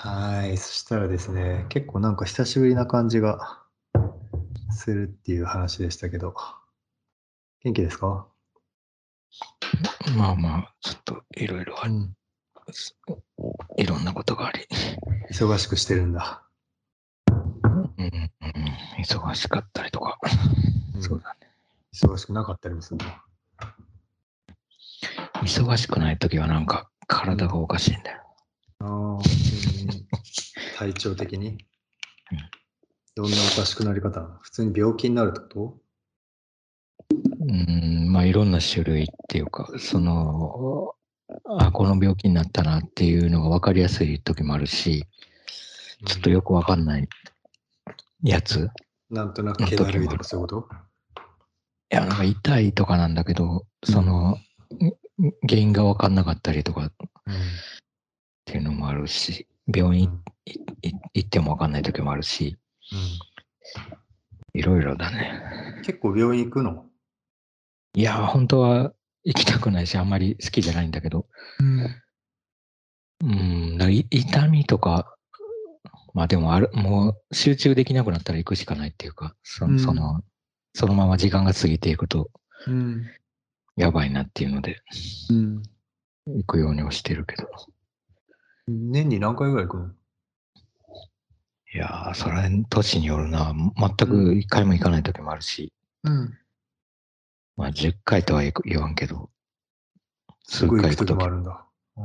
はい。そしたらですね、結構なんか久しぶりな感じがするっていう話でしたけど、元気ですか？まあまあ、ちょっといろいろあり、ん。いろんなことがあり、忙しくしてるんだ。うんうん、忙しかったりとか、うんそうだね。忙しくなかったりもするの？忙しくないときはなんか体がおかしいんだよ。体調的に？どんなおかしくなり方？普通に病気になるってこと？うん、まあいろんな種類っていうか、その、あ、この病気になったなっていうのが分かりやすい時もあるし、ちょっとよくわかんないやつ。なんとなく気だるいとかそういうこと？いや、なんか痛いとかなんだけど、その、ん原因が分かんなかったりとかっうん。ていうのもあるし、病院行っても分かんない時もあるし、いろいろだね。うん結構病院行くの？いや、本当は行きたくないし、あんまり好きじゃないんだけど、うん、だからい痛みとか、まあでもある、もう集中できなくなったら行くしかないっていうか、そうんその、そのまま時間が過ぎていくとうん。やばいなっていうので、うん。行くようにはしてるけど。年に何回ぐらい行くの？いやー、それ、年によるな。全く一回も行かない時もあるし、うん。まあ10回とは言言わんけど、すぐ行く時数回行く時もあるんだ。ん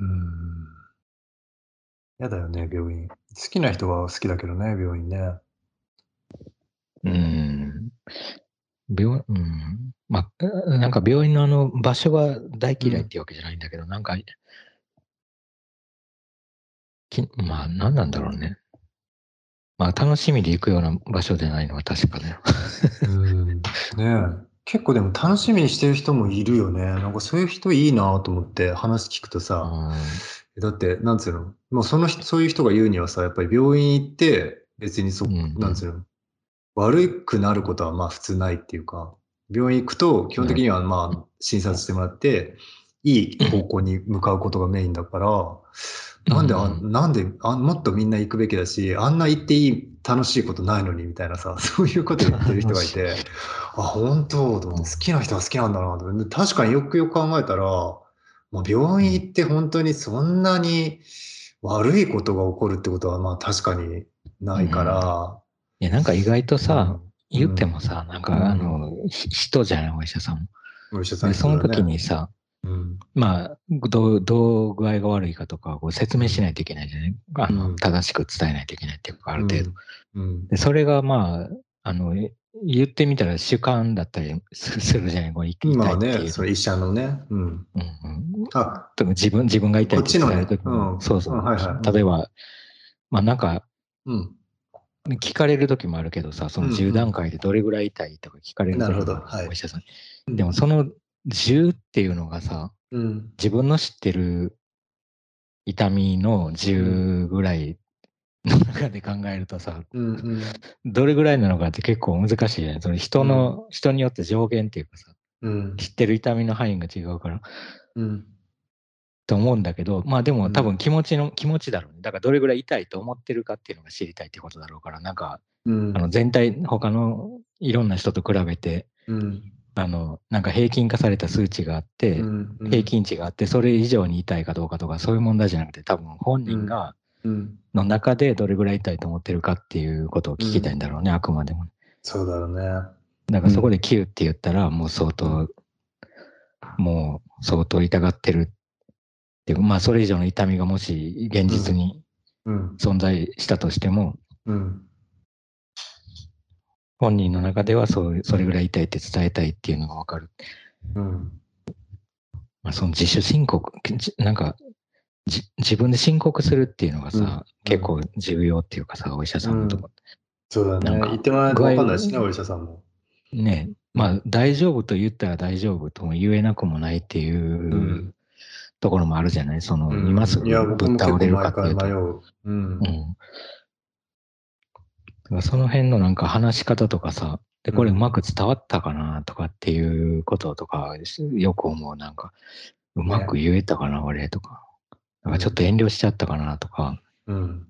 うん。やだよね、病院。好きな人は好きだけどね、病院ね。うん。病、うん。まあ、なんか病院のあの場所が大嫌いっていうわけじゃないんだけど、なんか、きまあ、何なんだろうね。まあ、楽しみで行くような場所じゃないのは確かね。うん。ねえ。結構でも楽しみにしてる人もいるよね。なんかそういう人いいなと思って話聞くとさ、うだって、なんつうの、もうその人、そういう人が言うにはさ、やっぱり病院行って、別にそ、うんなんつうの、悪くなることはまあ普通ないっていうか、病院行くと基本的にはまあ診察してもらって、いい方向に向かうことがメインだから、なんであ、うんなんであ、もっとみんな行くべきだし、あんな行っていい楽しいことないのにみたいなさ、そういうこと言ってる人がいて、あ、本当と好きな人は好きなんだなと。確かによくよく考えたら、もう病院行って本当にそんなに悪いことが起こるってことはまあ確かにないから、いや、なんか意外とさ、うん言ってもさ、なんうん。かあの、ひ人じゃない、お医者さんも。お医者さんでその時ね、にさ、うん。まあ、どう、どう具合が悪いかとかを説明しないといけないじゃない？あの、うん正しく伝えないといけないっていうか、ある程度。うん。で、それがまあ、あの、え言ってみたら主観だったりすするじゃない？こう痛いまあね、その医者のね、うん。うんうん。あ、自分、自分が痛いって伝えるときこっちのね。うん。そうそう。うんはいはい。例えば、まあなんか、うん。聞かれるときもあるけどさ、そのうんうん10段階でどれぐらい痛いとか聞かれるなるほどお医者さん。でもその10っていうのがさ、うん。自分の知ってる痛みの10ぐらいの中で考えるとさ、うん。うん。どれぐらいなのかって結構難しいじゃない？その人の、人によって上限っていうかさ、うん。知ってる痛みの範囲が違うから、うん。と思うんだけど、まあでもうん多分気持ちの、気持ちだろうね。だからどれぐらい痛いと思ってるかっていうのが知りたいってことだろうから、なんか、うんあの全体、他のいろんな人と比べて、うん。あの、なんか平均化された数値があって、うん平均値があって、それ以上に痛いかどうかとか、そういう問題じゃなくて、多分本人が、うん。の中でどれぐらい痛いと思ってるかっていうことを聞きたいんだろうね、あくまでも。そうだろうね。だからそこで9って言ったら、もう相当、もう相当痛がってるっていう、まあそれ以上の痛みがもし現実にうん。存在したとしても、うん。本人の中ではそうそれぐらい痛いって伝えたいっていうのがわかる。うん。まあ、その自主申告、じなんか、じ自分で申告するっていうのがさ、うん結構重要っていうかさ、お医者さんのとこ、そうだね。なんか言ってもらわないと分かんないしね、お医者さんも。ね、まあ大丈夫と言ったら大丈夫とも言えなくもないっていううんところもあるじゃない？その、うん今すぐぶっ倒れるか毎っていうと。う。うんう。ん。その辺のなんか話し方とかさ、で、これうまく伝わったかなとかっていうこととか、よく思う。なんか、うまく言えたかな、俺とか。なんかちょっと遠慮しちゃったかなとか、うん。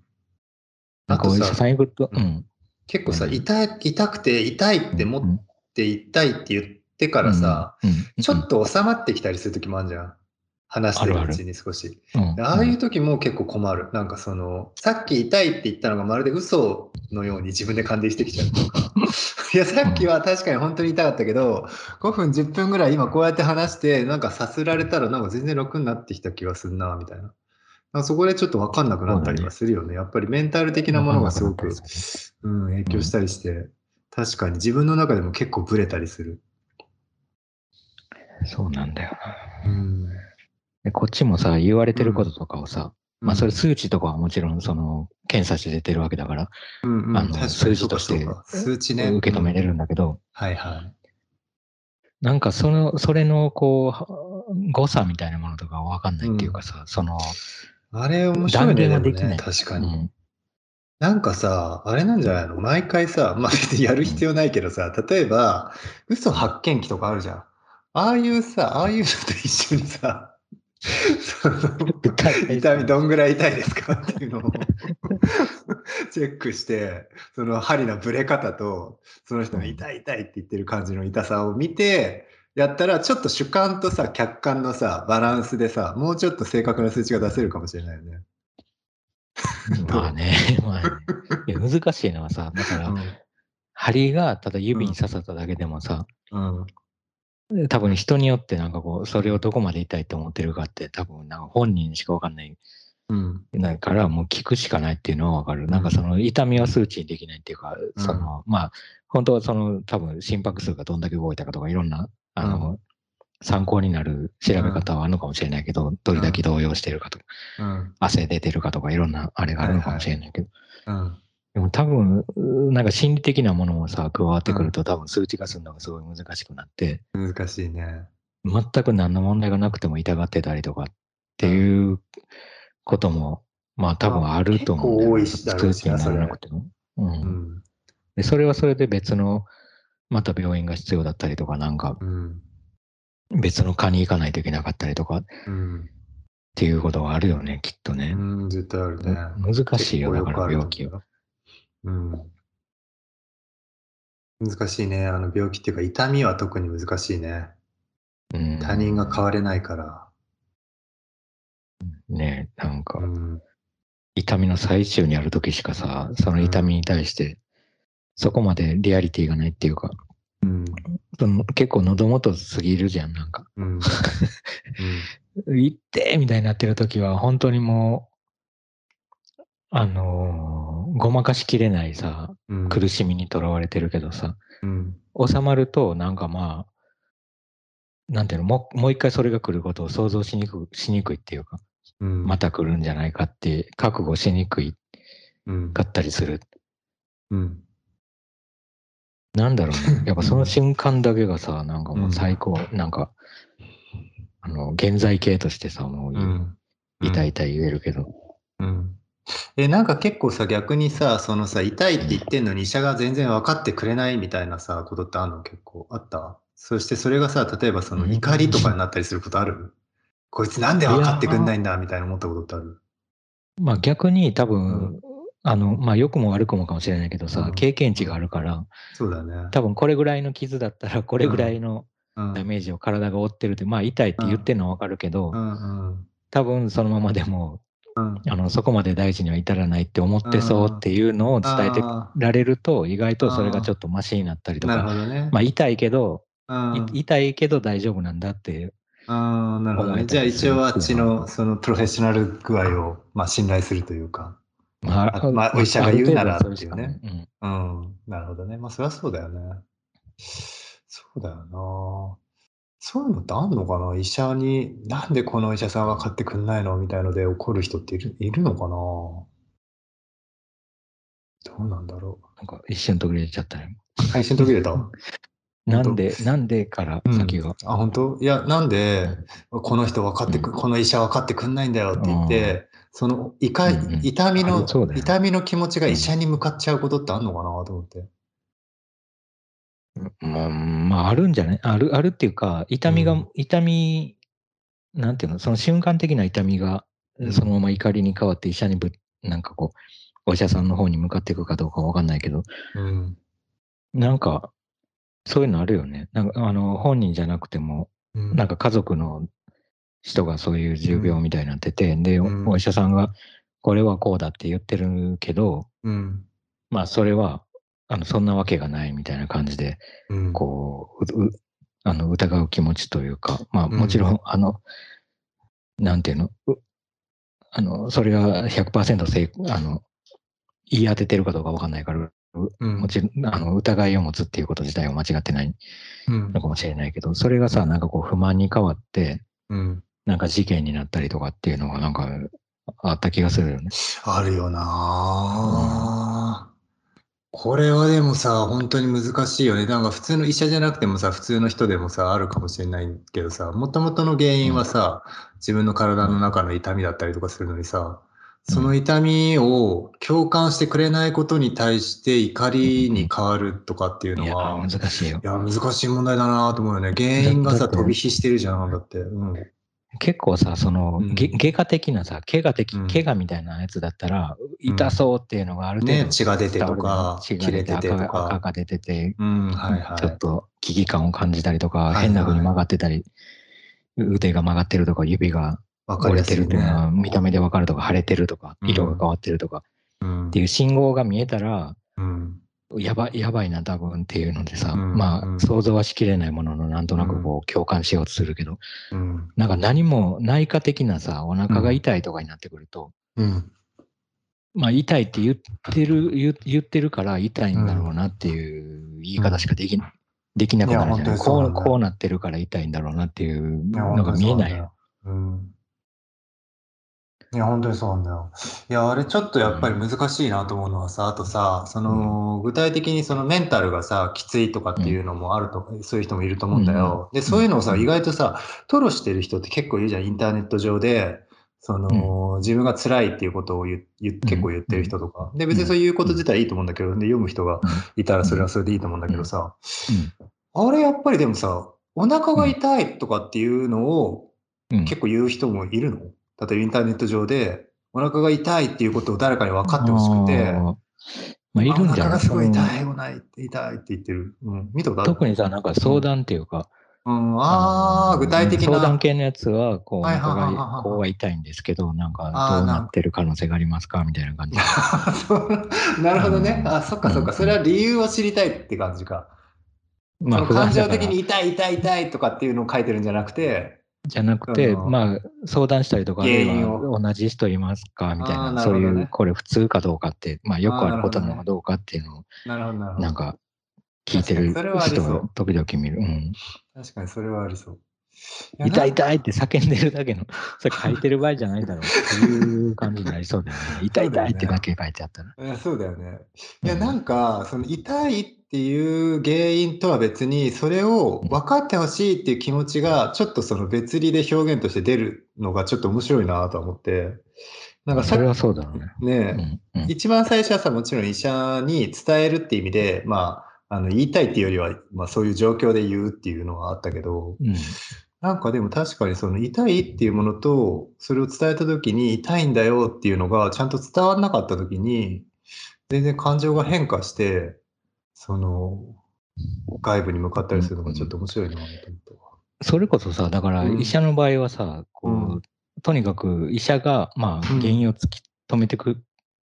なんかお医者ささん行くと、ううんん。結構さ、何痛い痛くて痛いって思って痛いって言ってからさ、ちょっと収まってきたりする時もあるじゃん。話してるうちに少し。うんでああいう時も結構困る。なんかその、さっき痛いって言ったのがまるで嘘のように自分で感じしてきちゃうとか。いや、さっきは確かに本当に痛かったけど、5分、10分ぐらい今こうやって話して、なんかさすられたらなんか全然楽になってきた気がするな、みたいな。そこでちょっと分かんなくなったりはするよね。やっぱりメンタル的なものがすごく、うん、影響したりして、確かに自分の中でも結構ブレたりする。そうなんだよな。うん。でこっちもさ、言われてることとかをさ、まあそれ数値とかはもちろんその検査して出てるわけだから、うんうん、あの確かに数字として数値ね。受け止めれる。るんだけど、はいはい。なんかその、それのこう、誤差みたいなものとかわかんないっていうかさ、その、あれ面白いね、で。確かに。うんなんかさ、あれなんじゃないの？毎回さ、まあ別にやる必要ないけどさ、例えば、嘘発見器とかあるじゃん。ああいうさ、ああいうのと一緒にさ、痛みどんぐらい痛いですか？っていうのをチェックして、その針のブレ方と、その人が痛い痛いって言ってる感じの痛さを見て、やったらちょっと主観とさ、客観のさ、バランスでさ、もうちょっと正確な数値が出せるかもしれないよね。まあね、まあね。いや難しいのはさ、だから、うん針がただ指に刺さっただけでもさ、うん多分人によってなんかこう、それをどこまで痛いって思ってるかって多分なんか本人にしかわかんない。うん。ないから、もう聞くしかないっていうのはわかる。なんかその痛みは数値にできないっていうか、うん。その、まあ、本当はその多分心拍数がどんだけ動いたかとかいろんな、あの、う参考になる調べ方はあるのかもしれないけど、どれだけ動揺してるかとか、うん。汗出てるかとかいろんなあれがあるのかもしれないけど、うんでも多分、うなんか心理的なものもさ、加わってくると、多分数値化するのがすごい難しくなって、難しいね。全く何の問題がなくても痛がってたりとかっていうことも、まあ多分あると思うね多いし数値にならなくても。う。うんんで、それはそれで別の、また病院が必要だったりとか、なんかうん別の科に行かないといけなかったりとかっうんていうことはあるよね、きっとね。うん絶対あるね。難しいよ、だから病気は。うん。難しいね。あの病気っていうか痛みは特に難しいね。うん、他人が変われないから。ねなんかう、ん。痛みの最中にある時しかさ、その痛みに対して、そこまでリアリティがないっていうか、うん。その結構喉元すぎるじゃん、なんか。うん。行ってみたいになってる時は、本当にもう、あのーごまかしきれないさ、うん。苦しみにとらわれてるけどさ、うん。収まると、なんかまあ、なんていうの、もうもう一回それが来ることを想像しにくしにくいっていうか、うん。また来るんじゃないかって、覚悟しにくいうん。かったりする。うん。なんだろうね。やっぱその瞬間だけがさ、なんかもう最高、なんか、あの、現在形としてさ、もう。痛い痛い言えるけど。うん。え、なんか結構さ、逆にさ、そのさ、痛いって言ってんのに医者が全然分かってくれないみたいなさ、ことってあるの結構あった？そしてそれがさ、例えばそのうん。怒りとかになったりすることある？こいつなんで分かってくんないんだみたいな思ったことってある？まあ逆に多分、うあの、まあ良くも悪くもかもしれないけどさ、うん。経験値があるから、そうだね。多分これぐらいの傷だったら、これぐらいのうん。ダメージを体が負ってるって、まあ痛いって言ってるのはわかるけど、うんうん。多分そのままでも、うん。あの、そこまで大事には至らないって思ってそうっていうのを伝えてあられると、意外とそれがちょっとマシになったりとか、ね。まあ痛いけど、痛いけど大丈夫なんだっていう。あーなるほどね。じゃあ一応あっちのそのプロフェッショナル具合を、まあ、信頼するというか。まあまあお医者が言うならある程度はそれしかないうんうん。なるほどね。まあそりゃそうだよね。そうだよな。そういうのってあんのかな？医者に、なんでこのお医者さん分かってくんないの？みたいので怒る人っているいるのかな？どうなんだろなんか一瞬途切れちゃったね。う。配信途切れた？なんで、なんでから先が？あ、本当？いや、なんで、この人分かってく、うん。この医者分かってくんないんだよって言って、そのいか、うんうん。痛みのあそうだよ痛みの気持ちが医者に向かっちゃうことってあんのかなと思って。まあ、まあ、あるんじゃない？ある、あるっていうか、痛みが、うん。痛み、なんていうの、その瞬間的な痛みがうん。そのまま怒りに変わって医者にぶなんかこうお医者さんの方に向かっていくかどうかわかんないけど。うん。なんかそういうのあるよね。なんかあの本人じゃなくてもうん。なんか家族の人がそういう重病みたいになってて、で、おうん。お医者さんがこれはこうだって言ってるけど、うん。まあそれはあのそんなわけがないみたいな感じで、うん。こう、あの疑う気持ちというか、まあうんもちろん、あの、なんていうの、うあの、それが100%正あの言い当ててるかどうかわかんないから、うん。もちろんあの疑いを持つっていうこと自体は間違ってないうんのかもしれないけど、それがさ、なんかこう不満に変わって、うん。なんか事件になったりとかっていうのがなんかあった気がするよね。あるよなぁこれはでもさ、本当に難しいよね。なんか普通の医者じゃなくてもさ、普通の人でもさ、あるかもしれないけどさ、もともとの原因はさ、自分の体の中の痛みだったりとかするのにさ、その痛みを共感してくれないことに対して怒りに変わるとかっていうのは、ー、難しいよい。や、難しい問題だなと思うよね。原因がさ、飛び火してるじゃん、だって。うん。結構さ、その、うん。げ外科的なさ、怪我的、うん。怪我みたいなやつだったら、痛そうっていうのがある程度ね、血が出てとか、血が出て切れててと赤が赤か。が出てて、うん、はいはい。ちょっと危機感を感じたりとか、はいはい。変な風に曲がってたり、腕が曲がってるとか、指が折れてるっていうのは見た目でわかるとか、腫れてるとか、うん。色が変わってるとかうん。っていう信号が見えたら、うんやばい、やばいな、多分っていうのでさ、うんまあ、うん想像はしきれないものの、なんとなくこう、共感しようとするけど、うんなんか何も内科的なさ、お腹が痛いとかになってくると、うんまあ、痛いって言ってる、言言ってるから痛いんだろうなっていう言い方しかでき,、できなくなるじゃないこうこうなってるから痛いんだろうなっていうのが見えないよ。。うん。いや、本当にそうなんだよ。いや、あれちょっとやっぱり難しいなと思うのはさ、あとさ、その、具体的にそのメンタルがさ、きついとかっていうのもあると、そういう人もいると思うんだよ。で、そういうのをさ、うん。意外とさ、吐露してる人って結構いるじゃん、インターネット上で。その、自分が辛いっていうことを言結構言ってる人とか。で、別にそういうこと自体いいと思うんだけど、で、読む人がいたらそれはそれでいいと思うんだけどさ、あれやっぱりでもさ、お腹が痛いとかっていうのを結構言う人もいるの？例えばインターネット上で、お腹が痛いっていうことを誰かに分かってほしくて、まあ、いるんじゃない？あお腹がすごいうん痛い、痛い、痛いって言ってる。うん、見たことある？特にさ、なんか相談っていうか、うん、ああ、の具体的な。相談系のやつは、こう、おはいこうが痛いんですけど、なんかど。うなってる可能性がありますか？みたいな。感じなるほどね。あ、そっかそっか。それは理由を知りたいって感じか。まその感情的に痛い痛い痛いとかっていうのを書いてるんじゃなくて、じゃなくて、うんまあ、相談したりとか、同じ人いますかみたいな、そういう、これ普通かどうかって、まあ、よくあることなのかどうかっていうのを、なんか、聞いてる人が時々見る。うん。確かにそれはありそう。や痛い痛いって叫んでるだけの、それ書いてる場合じゃないだろうっていう感じになりそうだよね。痛い痛いってだけ書いてあったら。そうだよね。いや、うんなんか、その痛いっていう原因とは別に、それを分かってほしいっていう気持ちが、ちょっとその別離で表現として出るのがちょっと面白いなとは思って。なんかさそれはそうだね。ねうんうん一番最初はさ、もちろん医者に伝えるっていう意味で、まあ、あの言いたいっていうよりは、まあ、そういう状況で言うっていうのはあったけど、うんなんかでも確かにその痛いっていうものと、それを伝えた時に痛いんだよっていうのがちゃんと伝わらなかった時に、全然感情が変化して、その、外部に向かったりするのがちょっと面白いなと思ったわ。それこそさ、だからうん。医者の場合はさ、こう、うん。とにかく医者が、まあ、うん。原因を突き止めてく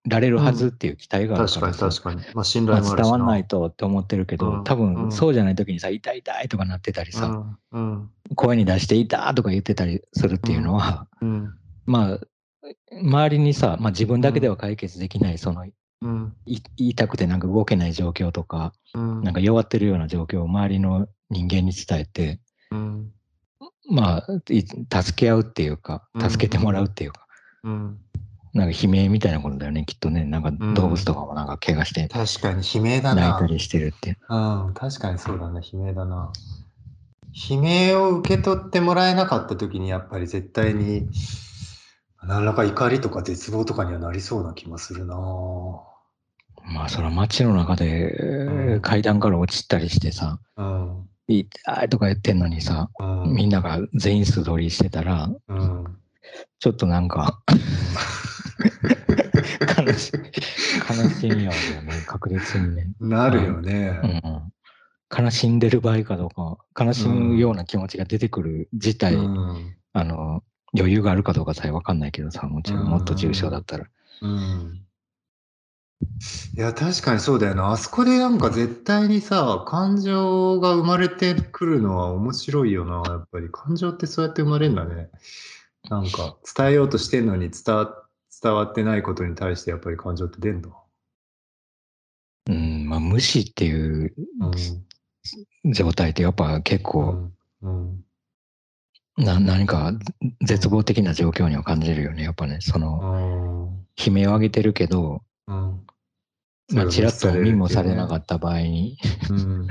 られるはずっていう期待がある確かからさ、に確かに。まあ信まあ頼もあるし伝わんないとって思ってるけど、うん。多うん。分そうじゃない時にさ、痛い痛いとかなってたりさ、うん。うん。声に出して痛とか言ってたりするっていうのは、うん。まあ、周りにさ、まあ、自分だけでは解決できない、その、いうん痛くてなんか動けない状況とか、うんなんか弱ってるような状況を周りの人間に伝えて、うんまあ、い助け合うっていうかう、ん助けてもらうっていうか、うんなんか悲鳴みたいなことだよね、きっとね。なんかん動物とかもなんか怪我して確かに悲鳴だな泣いた。りしてるって。うん、確かにそうだね、悲鳴だな。悲鳴を受け取ってもらえなかった時に、やっぱり絶対に、何らか怒りとか絶望とかにはなりそうな気もするな。まあ、その街の中で、うん階段から落ちたりしてさ、うん。痛いとか言ってんのにさ、うん。みんなが全員素通りしてたら、うん。ちょっとなんか悲し悲しみはね、確実にね。なるよね。うん悲しんでる場合かどうか、悲しむような気持ちが出てくる自体、うんあの、余裕があるかどうかさえわかんないけどさ、もちろんもっと重症だったら。うんいや、確かにそうだよな。あそこでなんか絶対にさ、感情が生まれてくるのは面白いよな。やっぱり感情ってそうやって生まれるんだね。なんか伝えようとしてんのに伝わ伝わってないことに対してやっぱり感情って出んだ。うん、まあ無視っていう状態ってやっぱ結う構、ん。うん。な何か絶望的な状況には感じるよね。やっぱね、その、悲鳴を上げてるけど、うん。まあ、ちらっと見もされなかっった場合に、た。うん。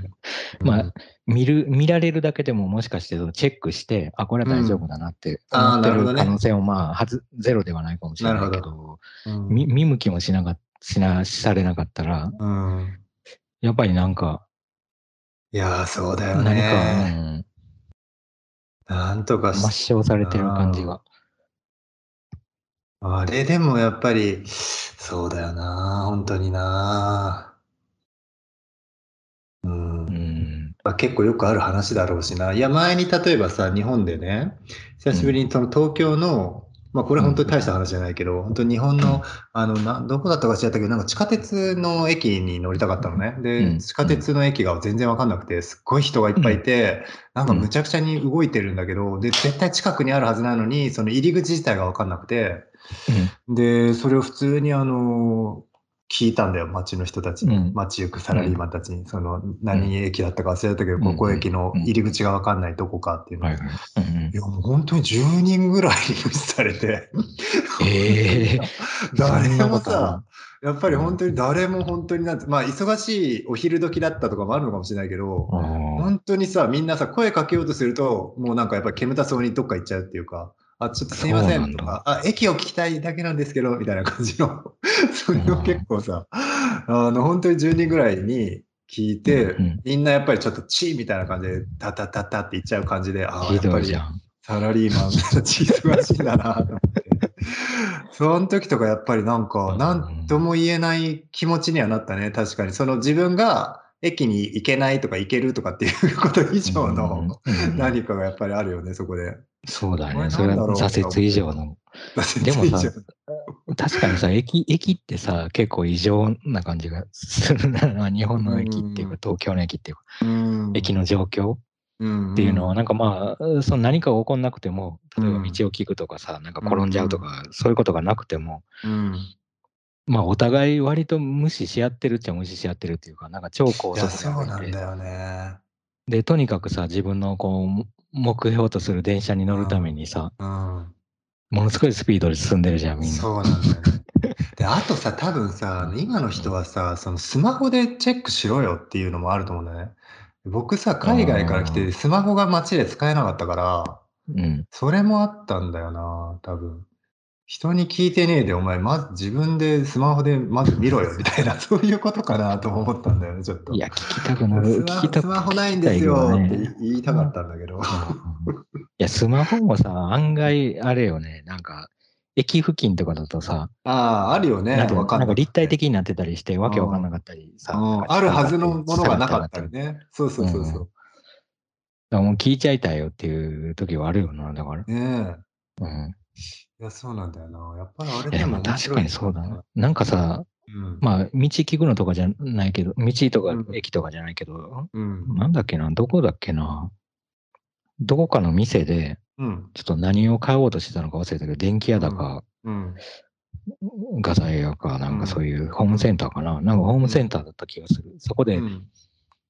まあ、見る、見られるだけでももしかしてチェックして、あ、これは大丈夫だなって思ってなる可能性もまあ、はず、ゼロではないかもしれないけど、うん見見向きもしなかしな、されなかったら、うん。やっぱりなんか、いやー、そうだよ何か、ね。なんとかうん、し抹消されてる感じが。あれでもやっぱり、そうだよな、本当にな。うんう。ん。まあ、結構よくある話だろうしな。いや、前に例えばさ、日本でね、久しぶりにその東京の、まあこれ本当に大した話じゃないけど、本当に日本の、あの、な、どこだったか知らったけど、なんか地下鉄の駅に乗りたかったのね。うで、ん地下鉄の駅が全然わかんなくて、すっごい人がいっぱいいて、なんかむちゃくちゃに動いてるんだけど、で、絶対近くにあるはずなのに、その入り口自体がわかんなくて、で、それを普通にあの、聞いたんだよ、街の人たちに、うん。街行くサラリーマンたちに、その、何駅だったか忘れたけど、うん。ここ駅の入り口がわかんないどこかっていうの。を。はいや、もう本当に10人ぐらいに無視されて、ええ。誰もさ、やっぱり本当に誰も本当になんて、まあ忙しいお昼時だったとかもあるのかもしれないけど、本当にさ、みんなさ、声かけようとすると、もうなんかやっぱり煙たそうにどっか行っちゃうっていうか、あ、ちょっとすいませんとか、あ、駅を聞きたいだけなんですけど、みたいな感じの、それを結構さ、あの、本当に10人ぐらいに聞いて、うんみんなやっぱりちょっとチーみたいな感じで、タタタタって言っちゃう感じで、ああ、ひやっぱり。サラリーマンたち忙しいんだなと思って。その時とかやっぱりなんか、うんなんとも言えない気持ちにはなったね。確かに。その自分が駅に行けないとか行けるとかっていうこと以上のうんうん何かがやっぱりあるよね、そこで。そうだね。それは挫折以上の。でもさ確かにさ、駅、駅ってさ、結構異常な感じがするな。日本の駅っていうかうん、東京の駅っていうか、うん。駅の状況っっていうのは、なんかまあ、その何かが起こんなくても、例えばうん。道を聞くとかさ、なんか転んじゃうとか、そういうことがなくても、うん。まあ、お互い割と無視し合ってるっちゃ無視し合ってるっていうか、なんか超高速そうなんだよね。で、とにかくさ、自分のこう、目標とする電車に乗るためにさ、うん。ものすごいスピードで進んでるじゃん、みんな。そうなんだよね。で、あとさ、多分さ、今の人はさ、そのスマホでチェックしろよっていうのもあると思うんだよね。僕さ、海外から来あて、スマホが街で使えなかったから、うん。それもあったんだよな、多分。人に聞いてねえで、お前、まず自分でスマホでまず見ろよ、みたいな、そういうことかなとも思ったんだよね、ちょっと。いや、聞きたくなる。スマホないんですよって言いたかったんだけど。うんいや、スマホもさ、案外、あれよね、なんか、駅付近とかだとさ、ああ、あるよね。なんかなんか立体的にになってたりして、わけわかんなかったりさ。うんあるはずのものがなかったりね。そうそうそうそう。らもう聞いちゃいたいよっていう時はあるよな、だから。ねえ。うん。いや、そうなんだよな。やっぱりあれいやでも面確かにそうだな。なんかさ、うん。まあ、道聞くのとかじゃないけど、道とかうん駅とかじゃないけど、うん。なんだっけな、どこだっけな。どこかの店で、うん。ちょっと何を買おうとしてたのか忘れたけど、電気屋だか、うん。画材屋か、なんうんかそういうホームセンターかな。なんかホームセンターだった気がする。そこで、うん。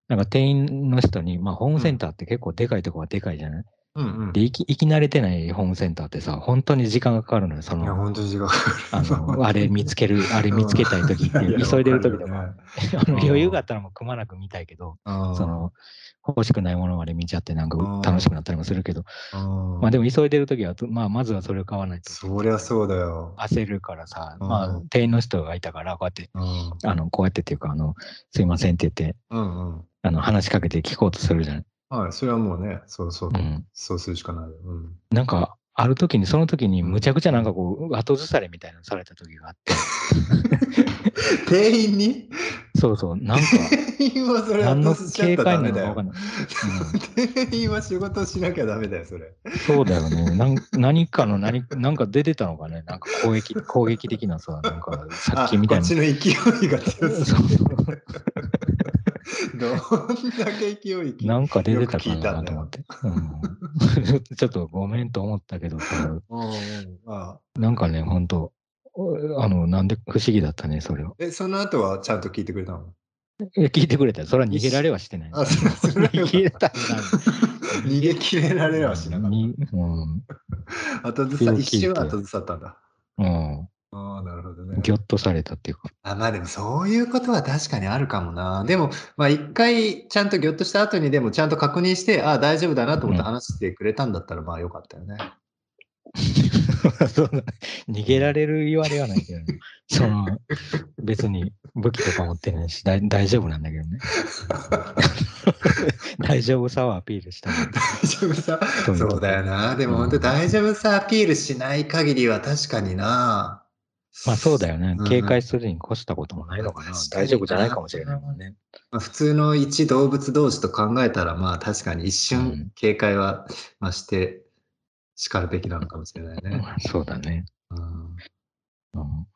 なんか店員の人に、まあホームセンターって結構でかいとこはでかいじゃない？うん。で、行き、行き慣れてないホームセンターってさ、本当に時間がかかるのよ。そいや、の、本当に違う。あの、あれ見つける、あれ見つけたい時っていう、急いでる時でも、あの余裕があったらもうくまなく見たいけど、もそ、の、欲しくないものまで見ちゃってなんかうん楽しくなったりもするけど、うんまあでも急いでる時は、まあまずはそれを買わないとそりゃそうだよ。焦るからさ、うんまあ店員の人がいたから、こうやって、うん。あの、こうやってっていうか、あの、すいませんって言って、うんうん。あの、話しかけて聞こうとするじゃない。はい、それはもうね、そうそうう。ん。そうするしかないよ。うん。なんか、ある時に、その時にむちゃくちゃなんかこう、後ずされみたいなのされた時があって、店員に？そうそう、なんか、店員はそれ何の警戒なのかわか。んない。店員は仕事しなきゃダメだよ、それ。うん、そうだよね。なん何かの何、なんか出てたのかね。なんか攻撃、攻撃的なさ、なんかさっきみたいな。あこっちの勢いが強すぎて。どんだけ勢いいなんか出てたかなんと思って。うん、ちょっとごめんと思ったけどなんかね、ほんと、あの、なんで不思議だったね、それは。え、その後はちゃんと聞いてくれたの？え聞いてくれたよ。それは逃げられはしてない。あ、そそれは逃げたた 逃げ切れられはしなかっにうん。た。後ずさ、一瞬は後ずさったんだ。うん。ああ、なるほどね。ぎょっとされたっていうか。あまあでもそういうことは確かにあるかもな。でも、まあ一回ちゃんとぎょっとした後にでもちゃんと確認して、ああ大丈夫だなと思ってうん話してくれたんだったらまあよかったよね。そうだ逃げられる言われはないけど、ね、その別に武器とか持ってないし大大丈夫なんだけどね。大丈夫さはアピールしたの大丈夫さ。そうだよな。でも本当大丈夫さアピールしない限りは確かにな。まあそうだよねう。ん警戒するに越したこともないのかな。確かに大丈夫じゃないかもしれないもんね。まあ、普通の一動物同士と考えたら、まあ確かに一うん瞬警戒は、まあ、して叱るべきなのかもしれないね。そうだね。うんうん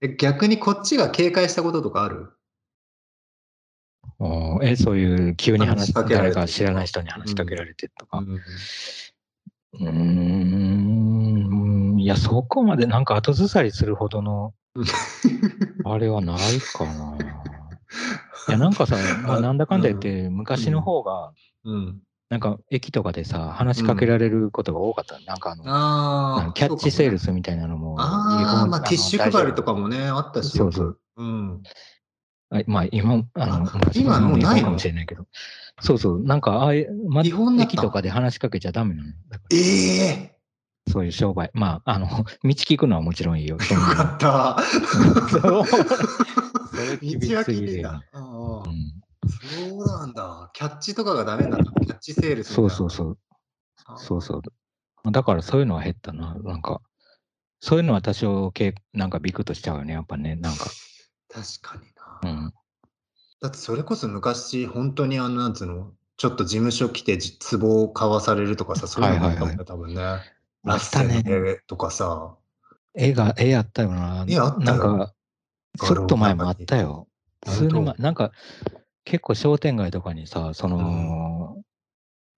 え逆にこっちが警戒したこととかある？え、そういう急に話話しかけられて誰か知らない人に話しかけられてとか。うんうーん、いや、そこまでなんか後ずさりするほどの、あれはないかな。いや、なんかさ、まあ、なんだかんだ言って、昔の方が、うん。なんか駅とかでさ、話しかけられることが多かった。なんかあの、ああ。キャッチセールス。スみたいなのも、ああ、まあティッシュ配りとか。かもね、あったし。そうそう。うん。あまあ今、あの、今もうないかもしれないけど。そうそう、なんか、ああいう、ま駅とかで話しかけちゃダメなの。ええらそういう商売。まあ、あの、道聞くのはもちろんいいよ。よかった。そうそれ道厳しそうなんだ。キャッチとかがダメなんだ。キャッチセールスそいうな。そうそう。そうそう。だからそういうのは減ったな。なんか、そういうのは多少けなんかビクッとしちゃうよね、やっぱね。なんか。確かにな。うん。だってそれこそ昔、本当にあの、なんつうの、ちょっと事務所来てじ壺を買わされるとかさ、そういうのもあったもんね、はいはい多分ね。あったね。とかさ。絵が、絵あったよな。絵あったよ。なんか、ちょっと前もあったよ。数年前、なんか、結構商店街とかにさ、その、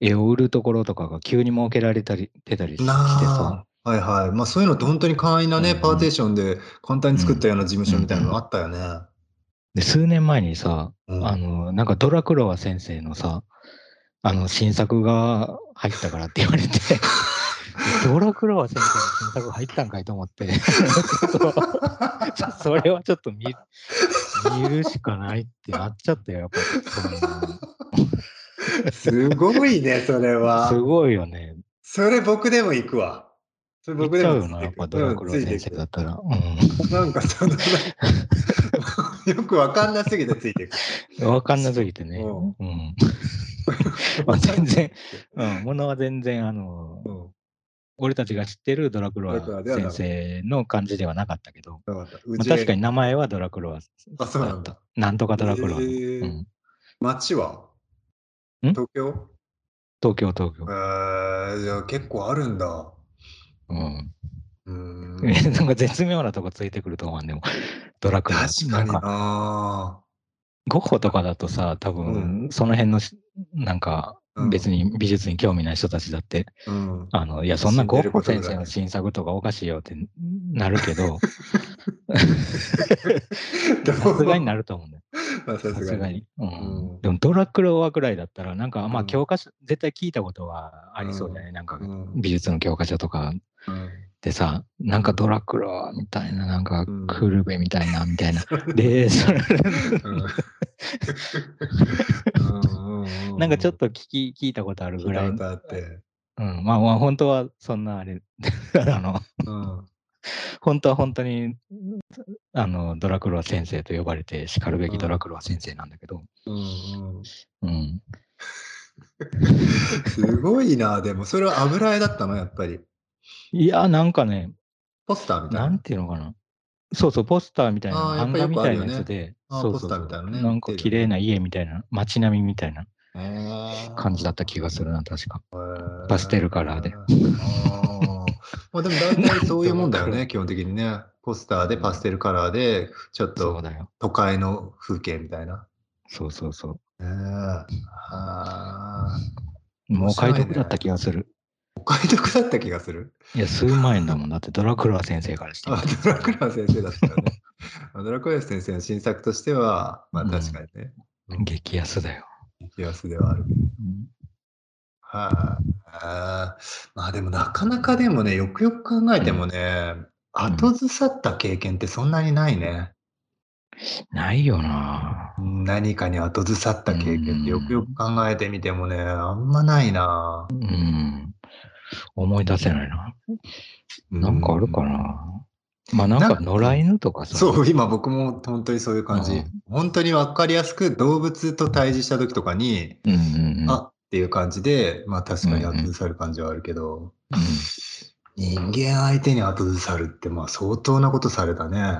絵を売るところとかが急に設けられたり、てたりしてなさ、あ、はいはい。まあそういうのって本当に簡易なね、うん。うんパーテーションで簡単に作ったような事務所みたいなのあったよね。で、数年前にさ、うん。あの、なんかドラクロワ先生のさ、あの、新作が入ったからって言われて、ドラクロワ先生の新作入ったんかいと思って、それはちょっと見見るしかないってなっちゃったよ、やっぱ すごいね、それそはの。すごいよね。それ僕でも行くわ。それ見僕でもついてくぱドラクロワ先生だったら。うんなんかその、よくわかんなすぎてついていく。わかんなすぎてね。ううん。まあ全然、うん、ものは全然、あの、うん俺たちが知ってるドラクロワ先生の感じではなかったけど、まあ、ち確かに名前はドラクロワあ、そうなんだ。なんとかドラクロワ、へーうん。町は？ん？東京？東京、東京え。ー、じゃあ結構あるんだ。うん。うーん。えなんか絶妙なとこついてくると思うんでも、ドラクロワ。確かになんかなゴッホとかだとさ、多分、その辺のし、なんか、うん別に美術に興味ない人たちだって、うん。あの、いや、そんなゴッホ先生の新作とかおかしいよってなるけど、さすがになると思うんだよ。まあささすがに。ううん。ん。でも、ドラクロワぐらいだったら、なんか、まあ、うん教科書、絶対聞いたことはありそうじゃないなんかう、ん。美術の教科書とか。うん。でさ、なんかドラクロワみたいな、なんかうん。クルベみたいな、みたいな。で、それ、うんなんかちょっと聞き、聞いたことあるぐらい。聞いたことあって。うん。まあまあ、本当はそんなあれ、あの、うん本当は本当に、あの、ドラクロワ先生と呼ばれて叱るべきドラクロワ先生なんだけど、うんうんうん。すごいな、でも、それは油絵だったの、やっぱり。いや、なんかね、ポスターみたいな。なんていうのかな。そうそう、ポスターみたいな、あーやっぱ版画みたいよくあるよねなやつで、あーそうそうそうポスターみたいなねなんか綺麗な家みたいな、街並みみたいな感じだった気がするな、確か。パステルカラーであーまあでも大体そういうもんだよね、基本的にね。ポスターでパステルカラーで、ちょっとそうだよ。都会の風景みたいな。そうそうそねえはう。もう買い得だった気がする。お買い得だった気がする。いや、数万円だもん。だってドラクロワ先生からしてみあドラクラ先生だったよね。ま あドラクラ先生の新作としては、まあうん確かにね、うん激安だよ。激安ではあるけど。うんはい、あーまあでもなかなかでもね、よくよく考えてもね、後ずさった経験ってそんなにないね。ないよな何かに後ずさった経験ってよくよく考えてみてもね、あんまないな。うん。思い出せないな。なんかあるかうんな。まあなんかか野良犬とかさ。そう、今僕も本当にそういう感じ。うん本当に分かりやすく動物と対峙した時とかに、うんうんうん。あっていう感じで、まあ確かに後ずさる感じはあるけど、うん人間相手に後ずさるってまあ相当なことされたね。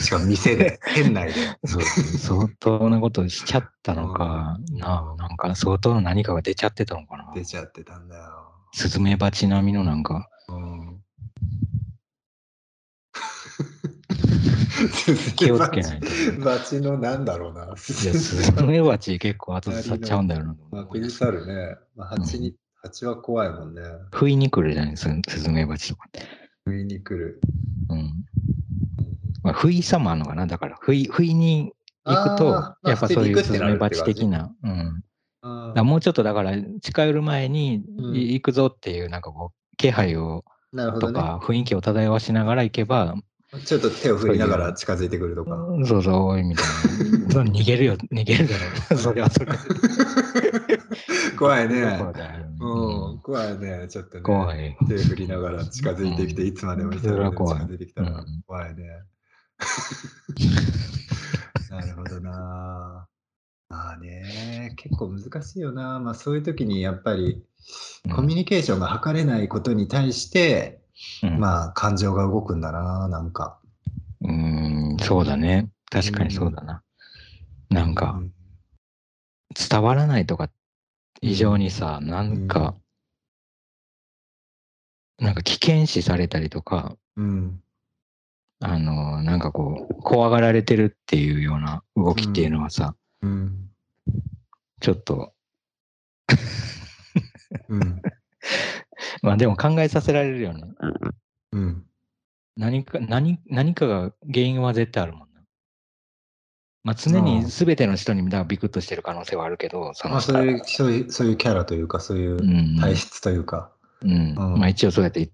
しかも店で、店内で。そう相当なことしちゃったのかな。なんか相当の何かが出ちゃってたのかな。出ちゃってたんだよ。スズメバチ並みのなんか、うん、気をつけないと。バチのなんだろうな。いや、スズメバチ結構後ずさっちゃうんだよな。まあ、くじ去るね。まあ、蜂に、蜂は怖いもんね。不意に来るじゃないススズメバチとかって。不意に来る。うん。まあ、不意さもあるのかな。だから、不意、不意に行くとやっぱそういうスズメバチ的な。うん。あだもうちょっとだから近寄る前に行くぞっていうなんかこう気配を。とか雰囲気を漂わしながら行けば、ちょっと手を振りながら近づいてくるとか。そうそうおいみたいな。そ れ逃げるよ、逃げるだろう。それはそれ。怖いね。そうん、怖いね。ちょっとね。怖い。手振りながら近づいてきて、いつまでも近づいてきたらうん怖いね。なるほどな。まあね、結構難しいよな。まあそういう時にやっぱりコミュニケーションが図れないことに対して、うんまあ感情が動くんだな、なんか。うん、そうだね。確かにそうだな。なんうかん伝わらないとか以上にさ、なんか、なんか危険視されたりとか、うん。あの、なんかこう、怖がられてるっていうような動きっていうのはさ、うん。ちょっと、うん。まあでも考えさせられるよね。うん。何か、何、何かが原因は絶対あるもんな。まあ常に全ての人にビクッとしてる可能性はあるけど、そまの人あそういう、そういう、そういうキャラというか、そういううん体質というか。うんうんまあ一応そうやって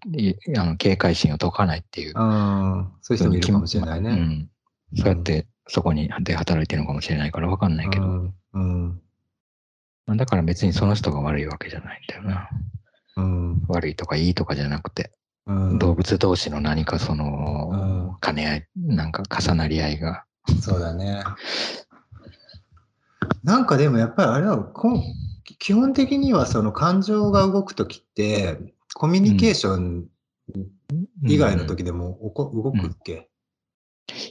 あの警戒心を解かないっていう。うん。そういう人もいるかもしれないうね。ん。そうやってそこにで働いてるのかもしれないから分かんないけど、うん。うん。まあだから別にその人が悪いわけじゃないんだよな。うん。悪いとかいいとかじゃなくて、うん。動物同士の何かその、兼ね合い、なんか重なり合いが。そうだね。なんかでもやっぱりあれはこん基本的にはその感情が動くときってコミュニケーション以外のうん時でもおこ動くっけ？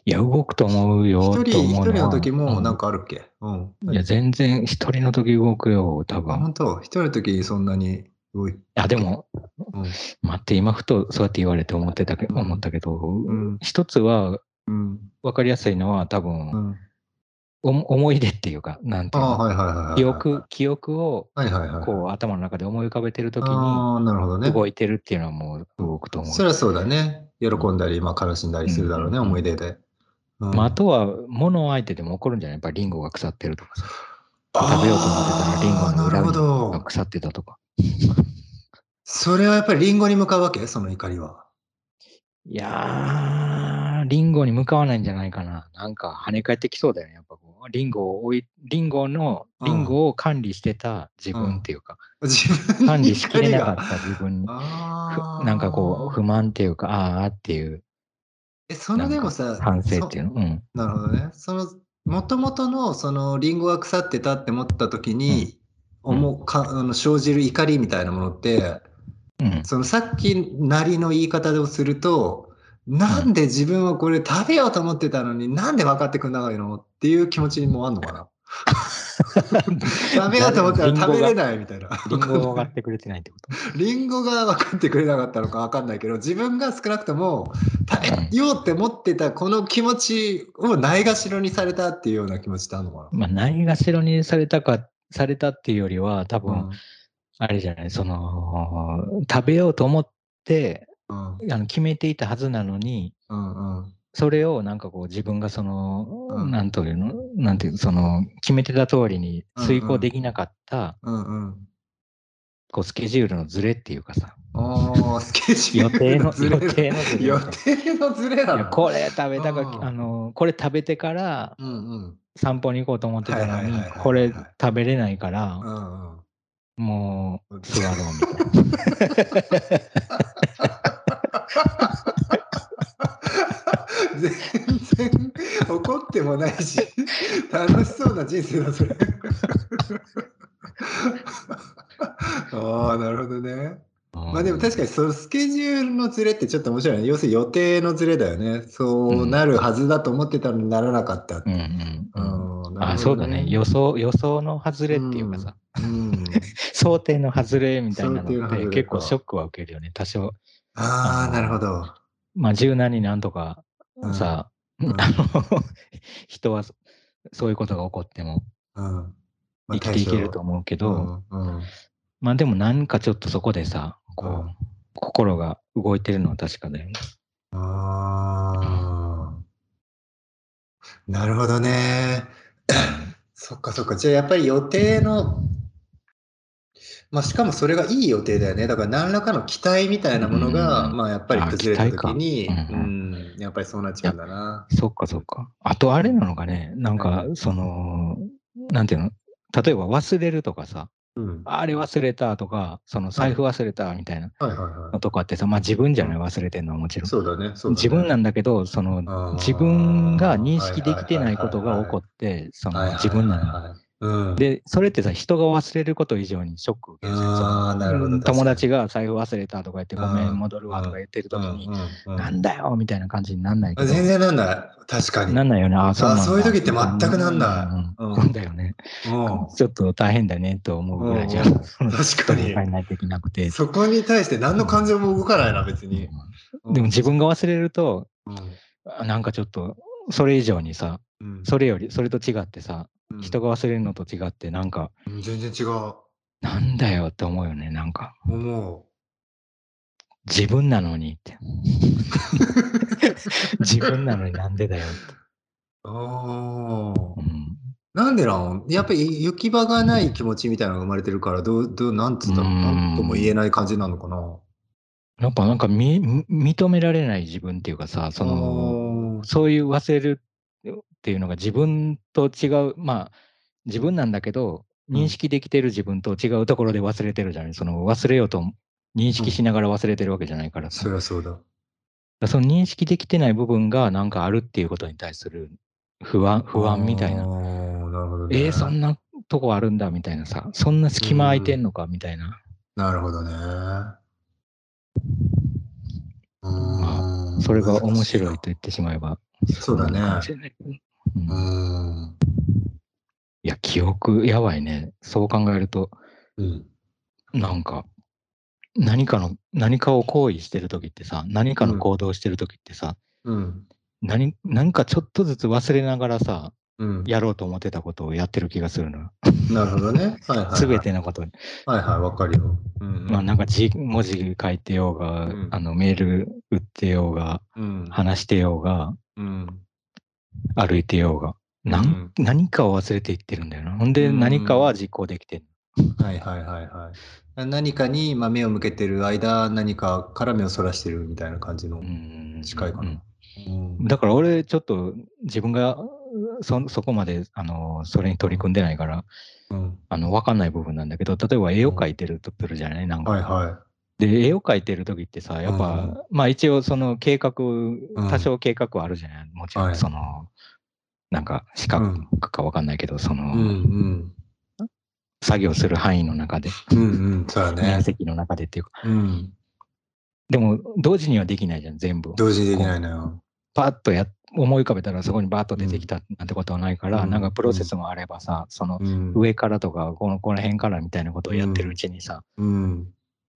いや、動くと思うよ。一、人一人の時もなんか、かあるっけ？うん。いや、全然一人の時動くよ、多あ分。本当？一人の時そんなに動いあ、でも、うん。待って、今ふとそうやって言われて思ってたけうん思ったけど、うん一つはうん。分かりやすいのは多分、うん。お思い出っていうか、なんていうああ、の、はいはいはいはい。記憶、記憶を。こう頭の中で思い浮かべてる時にああ、なるほどね。動いてるっていうのはもう動くと思う。そりゃそうだね。喜んだり、まあ悲しんだりするだろうね、うん思い出で。うんまあ、あとは、物相手でも起こるんじゃない？やっぱりリンゴが腐ってるとかさ。食べようと思ってたらリンゴの裏がど。腐ってたとか。それはやっぱりリンゴに向かうわけ？その怒りは。いやー、リンゴに向かわないんじゃないかな。なんか跳ね返ってきそうだよね。やっぱリンゴをリンゴの、うんリンゴを管理してた自分っていうか、自分管理しきれなかた。った自分に、なんかこう、不満っていうか、あーっていうえ、そのでもさ、反省っていうの？うん。そなるほどね。その、もともとの、その、リンゴが腐ってたって思った時に、うん思うかあの生じる怒りみたいなものって、うん。そのさっきなりの言い方をすると、なんで自分はこれ食べようと思ってたのになんで分かってくんないのっていう気持ちもあんのかな？食べようと思ったら食べれないみたいな。リンゴが分かってくれてないってこと？リンゴが分かってくれなかったのか分かんないけど、自分が少なくとも食べようって思ってたこの気持ちをないがしろにされたっていうような気持ちってあるのかまあ、ないがしろにされたか、されたっていうよりは、多分、なあれじゃない、その、食べようと思って、うん。あの決めていたはずなのに、うんうん。それをなんかこう自分がその、うん。なんというの、なんていう、その、決めてた通りに遂行できなかった、うんうん。こうスケジュールのズレっていうかさ、ああ、スケジュール予定の、ズレだ。定のズレ予定のズレなの？これ食べたか、うん。あの、これ食べてから散歩に行こうと思ってたのにこれ食べれないから、うんうん。もう座ろうみたいな。全然怒ってもないし、楽しそうな人生だ、それ。ああ、なるほどね。まあでも確かにそのスケジュールのズレってちょっと面白いね。要するに予定のズレだよね。そうなるはずだと思ってたのにならなかった。うんうんうん。うんあ、そうだね。予想、予想の外れっていうかさ、うん。想定の外れみたいなののって結構ショックは受けるよね。多少。ああ、なるほど。まあ柔軟になんとかうんさ、うん あの、人はそそういうことが起こっても生きていけると思うけど、うんうんまあでもなんかちょっとそこでさ、こう、うん心が動いてるのは確かだよね。ああ。なるほどね。そっかそっか。じゃあやっぱり予定の、まあしかもそれがいい予定だよね。だから何らかの期待みたいなものが、うんまあやっぱり崩れた時に、ううんん、やっぱりそうなっちゃうんだな。そっかそっか。あとあれなのかね、なんかその、なんていうの？例えば忘れるとかさ、うん。あれ忘れたとか、その財布忘れたみたいなのとかってさ、まあ自分じゃない忘れてんのはもちろい。ん。そうだね。そうだね自分なんだけど、その自分が認識できてないことが起こって、その自分なの。うん。で、それってさ、人が忘れること以上にショックを受けるじ。友達が財布忘れたとか言って、ごめうんん、戻るわとか言ってる時に、うんうんうんなんだよみたいな感じになんないけど。全然なんない。確かに。なんないよね。あ、そうなんだそういう時って全くなんないうんうんそうだよね。うんちょっと大変だねと思うぐらいじゃ 確かにないといけなくて。そこに対して何の感情も動かないな、別に。でも自分が忘れると、なんかちょっと、それ以上にさ、うんそれより、それと違ってさ、うん人が忘れるのと違って、なんか、うん全然違う。なんだよって思うよね。なんか、思自分なのにって。自分なのになんでだよって。う。ああう。んなんでなんやっぱり行き場がない気持ちみたいなのが生まれてるから、どう、どう、なんつったら、うんなんとも言えない感じなのかな？やっぱなんかみみ認められない自分っていうかさ、その、の、そういう忘れるっていうのが自分と違う、まあ、自分なんだけど、うん認識できてる自分と違うところで忘れてるじゃない。その忘れようと認識しながら忘れてるわけじゃないからさ。そりゃそうだ。その認識できてない部分がなんかあるっていうことに対する不安、不安みたいな。なるほどね。えー、そんなとこあるんだみたいなさ。そんな隙間空いてんのかみたいな。なるほどね。うーんそれが面白いと言ってしまえば。そうだねうん。いや、記憶やばいね。そう考えると、うん。なんか、何かの、何かを行為してるときってさ、何かの行動してるときってさ、うん。何、何かちょっとずつ忘れながらさ、うん。やろうと思ってたことをやってる気がするのよ。なるほどね。はいはい、はい。すべてのことに。はいはい、わかるよ。うん、まあなんか字、文字書いてようが、うんあのメール打ってようが、うん。話してようが、うん。歩いてようが、なん何かを忘れていってるんだよな。ほんでうん。何かは実行できてる。はいはいはいはい。何かに、まあ、目を向けてる間、何かから目をそらしてるみたいな感じの。うん近いかな。うん。うんだから俺ちょっと自分がそそこまであのそれに取り組んでないからうん。あの分かんない部分なんだけど例えば絵を描いてるとするじゃない？なんか、はいはで絵を描いてる時ってさやっぱ、うんまあ一応その計画多少計画はあるじゃない？もちろはいんその、なんか資格か分かんないけどその、い。うんうん。作業する範囲の中で、うんうん、そね面。積の中でっていうか。うん。でも、同時にはできないじゃん、全部。同時にできないのよ。パッとや思い浮かべたらそこにバーッと出てきたなんてことはないから、うんなんかプロセスもあればさ、そのうん。上からとかこのこの辺からみたいなことをやってるうちにさ、うん。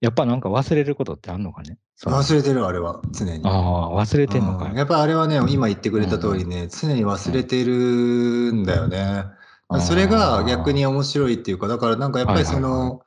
やっぱなんか忘れることってあんのかね？忘れてる、あれは、常に。ああ、忘れてんのか。うん。やっぱあれはね、今言ってくれた通りね、常に忘れてるんだよね。あーそれが逆に面白いっていうか、だからなんかやっぱりその、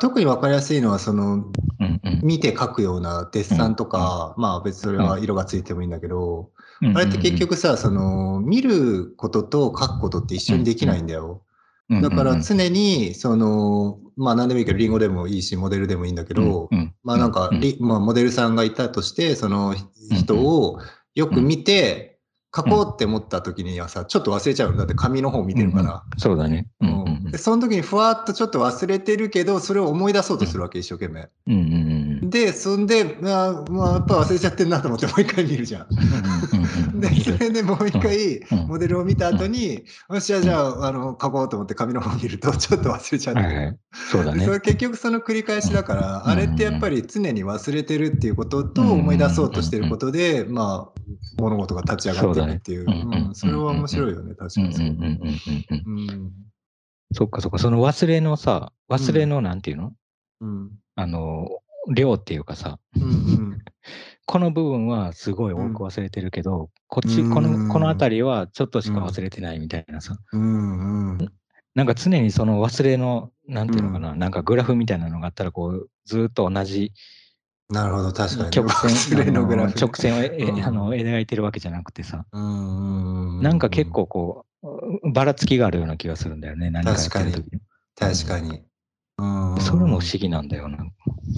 特に分かりやすいのは、その、うんうん。見て描くようなデッサンとか、まあ別にそれは色がついてもいいんだけど、うんあれって結局さ、その、見ることと描くことって一緒にできないんだよ。だから常に、その、まあ何でもいいけど、リンゴでもいいし、モデルでもいいんだけど、まあなんか、まあ、モデルさんがいたとして、その人をよく見て、書こうって思った時にはさ、ちょっと忘れちゃうの。だって紙の方見てるから。そうだね。ううんでその時にふわっとちょっと忘れてるけど、それを思い出そうとするわけ、一生懸命。うんうんうんで、そんで、まあ、まあ、やっぱ忘れちゃってんなと思って、もう一回見るじゃん。で、それでもう一回、うん。モデルを見た後に、よっしゃ、じゃあ、あの、書こうと思って紙の方見ると、ちょっと忘れちゃって。る。はいはい。そうだね。でそ。れ結局その繰り返しだから、うん。あれってやっぱり常に忘れてるっていうこととうん。思い出そうとしてることで、まあ、物事が立ち上がっていくっていう。そうん。うん。それは面白いよね、確かに。うん。そっかそっか。その忘れのさ、忘れのなんていうの？うん。あの、量っていうかさ、うん。この部分はすごい多く忘れてるけど、こっち、うんこの、このあたりはちょっとしか忘れてないみたいなさ。うん。うん。なんか常にその忘れの、なんていうのかな、なんかグラフみたいなのがあったら、こう、ずーっと同じなるほど、確かにね。曲線、忘れのグラフ直線をえ、えうんあの描いてるわけじゃなくてさ、うん。なんか結構こう、ばらつきがあるような気がするんだよね、何かやってる時に。確かに。うん。それも不思議なんだよな。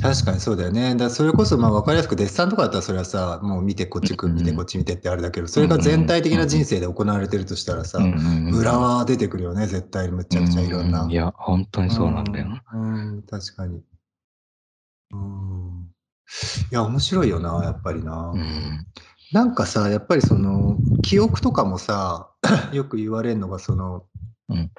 確かにそうだよね。だそれこそまあ分かりやすくデッサンとかだったらそれはさ、もう見てこっちくうん見てこっち見てってあれだけど、それが全体的な人生で行われてるとしたらさ、裏は出てくるよね、絶対むちゃくちゃいろんな。ういや、本当にそうなんだよな。確かに。うん。いや、面白いよな、やっぱりな。うん。なんかさ、やっぱりその、記憶とかもさ、よく言われるのが、その、うん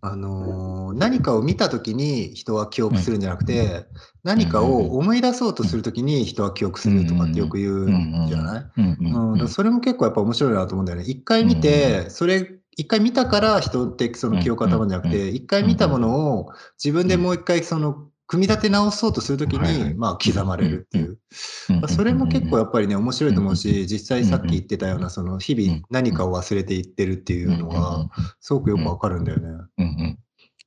あのー何かを見たときに人は記憶するんじゃなくて、何かを思い出そうとするときに人は記憶するとかってよく言うんじゃない？うんそれも結構やっぱ面白いなと思うんだよね。一回見て、それ、一回見たから人ってその記憶が頭んじゃなくて、一回見たものを自分でもう一回その、組み立て直そうとするときに、まあ刻まれるっていう。それも結構やっぱりね、面白いと思うし、実際さっき言ってたような、その日々何かを忘れていってるっていうのは、すごくよくわかるんだよね。うんうん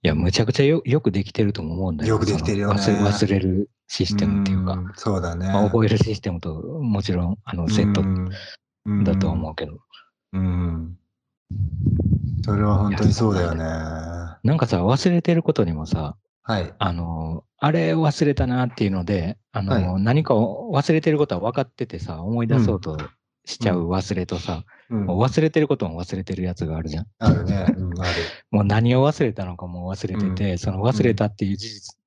いや、むちゃくちゃよよくできてるとも思うんだよ。よくできてるよね忘れ忘れるシステムっていうか、んそうだね。まあ覚えるシステムともちろんあのセットうんだとは思うけど、うん。それは本当にそうだよね。なんかさ、忘れてることにもさ、はい。あの、あれ忘れたなっていうので、あの、は何かを忘れてることは分かっててさ、思い出そうとしちゃう忘れとさ、うん忘れてることも忘れてるやつがあるじゃん。あるね。うん、ある。もう何を忘れたのかも忘れてて、その忘れたっていう事実、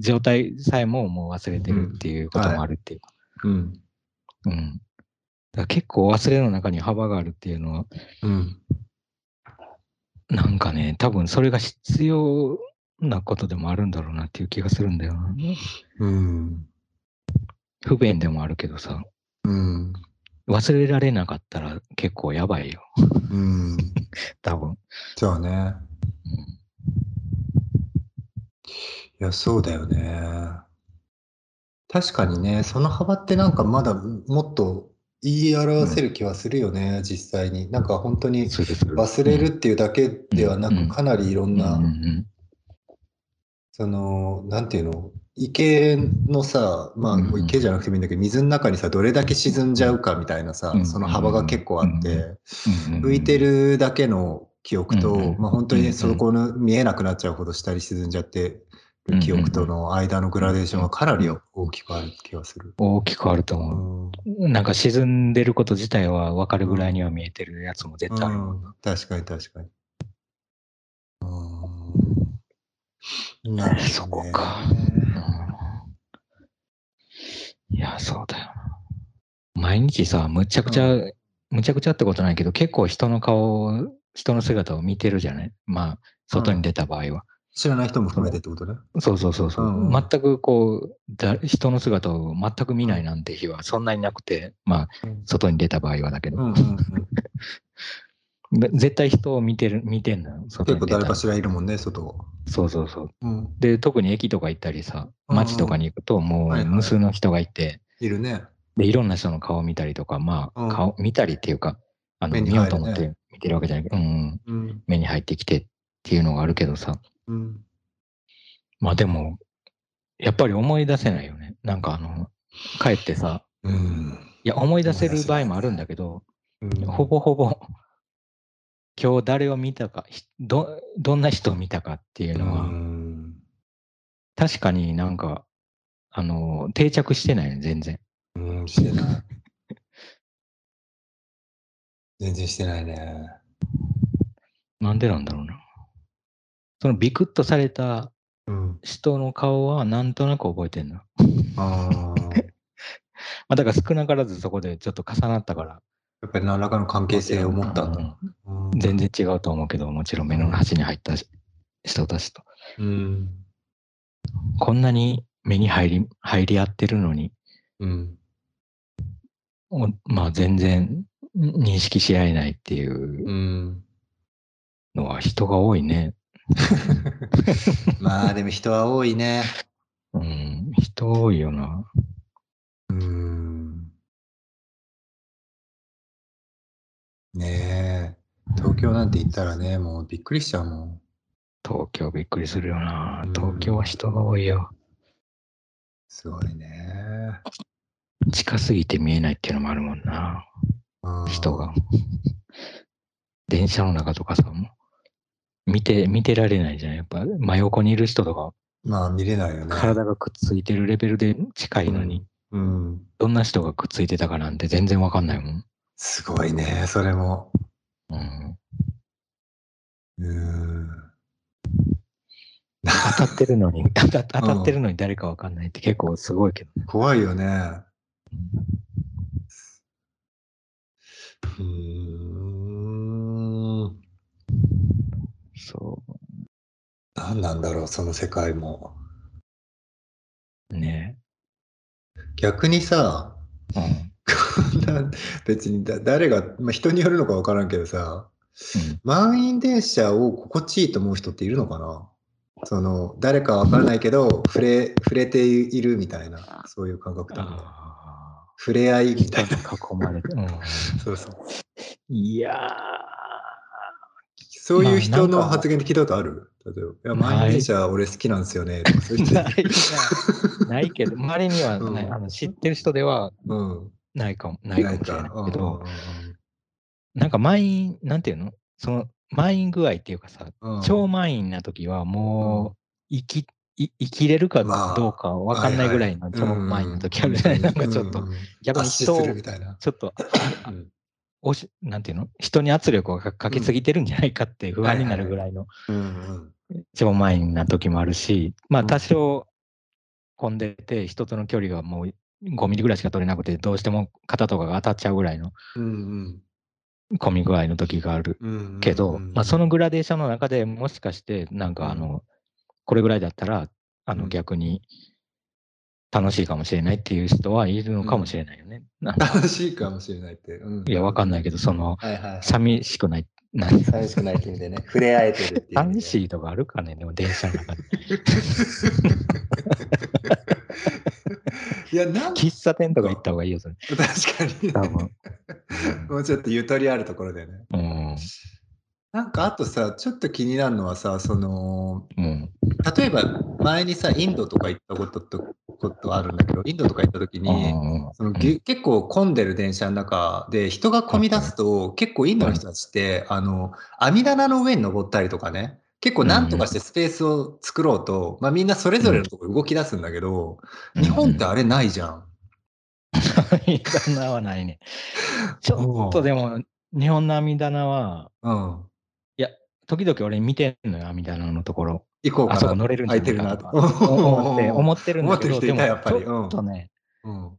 状態さえももう忘れてるっていうこともあるっていうか。うん。うん。だ結構忘れの中に幅があるっていうのは、うん。なんかね、多分それが必要なことでもあるんだろうなっていう気がするんだよな。うん。不便でもあるけどさ、うん。忘れられなかったら結構やばいよ。うん。多分。そうね。いや、そうだよね。確かにね、その幅ってなんかまだもっと言い表せる気はするよね、実際に。なんか本当に忘れるっていうだけではなうんく、かなりいろんなうんうんうんその、なんていうの、池のさ、まあうんうん。池じゃなくてもいいんだけど、水の中にさ、どれだけ沈んじゃうかみたいなさうん、その幅が結構あって、うんうん浮いてるだけの記憶と、うんうんまあ本当にうんうんそこの見えなくなっちゃうほど下に沈んじゃってる記憶との間のグラデーションはかなり大きくある気がする。大きくある。とう。思ん。う。なんか沈んでること自体は分かるぐらいには見えてるやつも絶対ある。うん。確かに確かに。うんなるほどね。そこか。いや、そうだよな。毎日さ、むちゃくちゃ、むちゃくちゃってことないけど、結構人の顔、人の姿を見てるじゃない？まあ、外に出た場合は。知らない人も含めてってことね。そうそうそうそう、うんうん。全くこうだ、人の姿を全く見ないなんて日はそんなになくて、まあ、外に出た場合はだけど、うんうんうん、べ絶対人を見てる、見てんのよ、結構誰かしらいるもんね、外。そうそうそう。うん、で、特に駅とか行ったりさ、街とかに行くと、もはいうはい。無数の人がいて、いるね。で、いろんな人の顔を見たりとか、まあ、うん。顔、見たりっていうか、あの、目に見ようと思って見てるわけじゃない。けど、うんうん、うん。目に入ってきてっていうのがあるけどさ、うん、まあでも、やっぱり思い出せないよね。なんかあの、帰ってさ、うん。いや、思い出せる場合もあるんだけど、うん。ほぼほぼ、今日誰を見たか、ひど、どんな人を見たかっていうのは、うん確かになんか、あの、定着してないね、全然。うん、してない。全然してないね。なんでなんだろうな。そのビクッとされたうん。人の顔はなんとなく覚えてんの。まああ。あだから少なからずそこでちょっと重なったから、やっぱり何らかの関係性を持ったんだ。うん全然違うと思うけど、もちろん目の端に入った人たちと。うん。こんなに目に入り、入り合ってるのに、うん。おまあ全然認識し合えないっていううん。のは人が多いね。まあでも人は多いね。うん、人多いよな。ねえ。東京なんて言ったらね、もうびっくりしちゃうもん。東京びっくりするよなうん。東京は人が多いよ。すごいね。近すぎて見えないっていうのもあるもんな。うん人が。電車の中とかさ、もう見て、見てられないじゃん。やっぱ真横にいる人とか、まあ見れないよね。体がくっついてるレベルで近いのに、うん。どんな人がくっついてたかなんて全然わかんないもん。すごいね、それも。うん、うん。当たってるのに、当た当たってるのに誰かわかんないって結構すごいけどね。怖いよね。うーん。そ何なんだろう、その世界も。う。ね逆にさ、うん。別にだ誰が、まあ、人によるのか分からんけどさ、満員電車を心地いいと思う人っているのかな？その誰か分からないけど触れ触れているみたいなそういう感覚とかねあ触れ合いみあ。たいな。囲まれて。うん、そうそう。いやそういう人の発言って聞いたことある？例えば「いや満員電車俺好きなんですよね」とかそうい ないな。ないけど、周りにはあの知ってる人ではうんないかも、ないかもしれないけうんど、なんか満員、なんていうのその満員具合っていうかさ、超満員な時はもう生き、い生きれるかまあどうかわかんないぐらい。の超満員の時あるじゃない、なんかちょっと、逆に人をするみたいな。ちょっと、おしなんていうの人に圧力をかかけすぎてるんじゃないかって不安になるぐらいのうん超満員な時もあるし、まあうん。多少混んでて、人との距離がもう5ミリぐらいしか取れなくて、どうしても肩とかが当たっちゃうぐらいのうん混み具合の時があるけど、うんまあそのグラデーションの中でもしかして、なんかあの、これぐらいだったら、あのうん逆に楽しいかもしれないっていう人はいるのかもしれないよね。なんか楽しいかもしれないって。うんいや、わかんないけど、その、はいはい。寂しくない、なん寂しくないって意味でね。触れ合えてるっていう。寂しいとかあるかね、でも電車の中で。いや、なん喫茶店とか行った方がいいよ、それ。確かに。もうちょっとゆとりあるところでね。うん。なんかあとさ、ちょっと気になるのはさ、その、うん。例えば前にさ、インドとか行ったこととことあるんだけど、インドとか行った時に、そのげ結構混んでる電車の中で人が混み出すと、結構インドの人たちって、あの、網棚の上に登ったりとかね、結構なんとかしてスペースを作ろうと、まあみんなそれぞれのところ動き出すんだけど、日本ってあれないじゃん。網棚はないね。ちょっとでも、日本の網棚は、うん。時々俺見てんのよ、網棚のところ。行こうかな。あそこ乗れるんじゃないかと。か思って 思ってるんだけど、思ってる人いたやっぱりちょっとね、うん。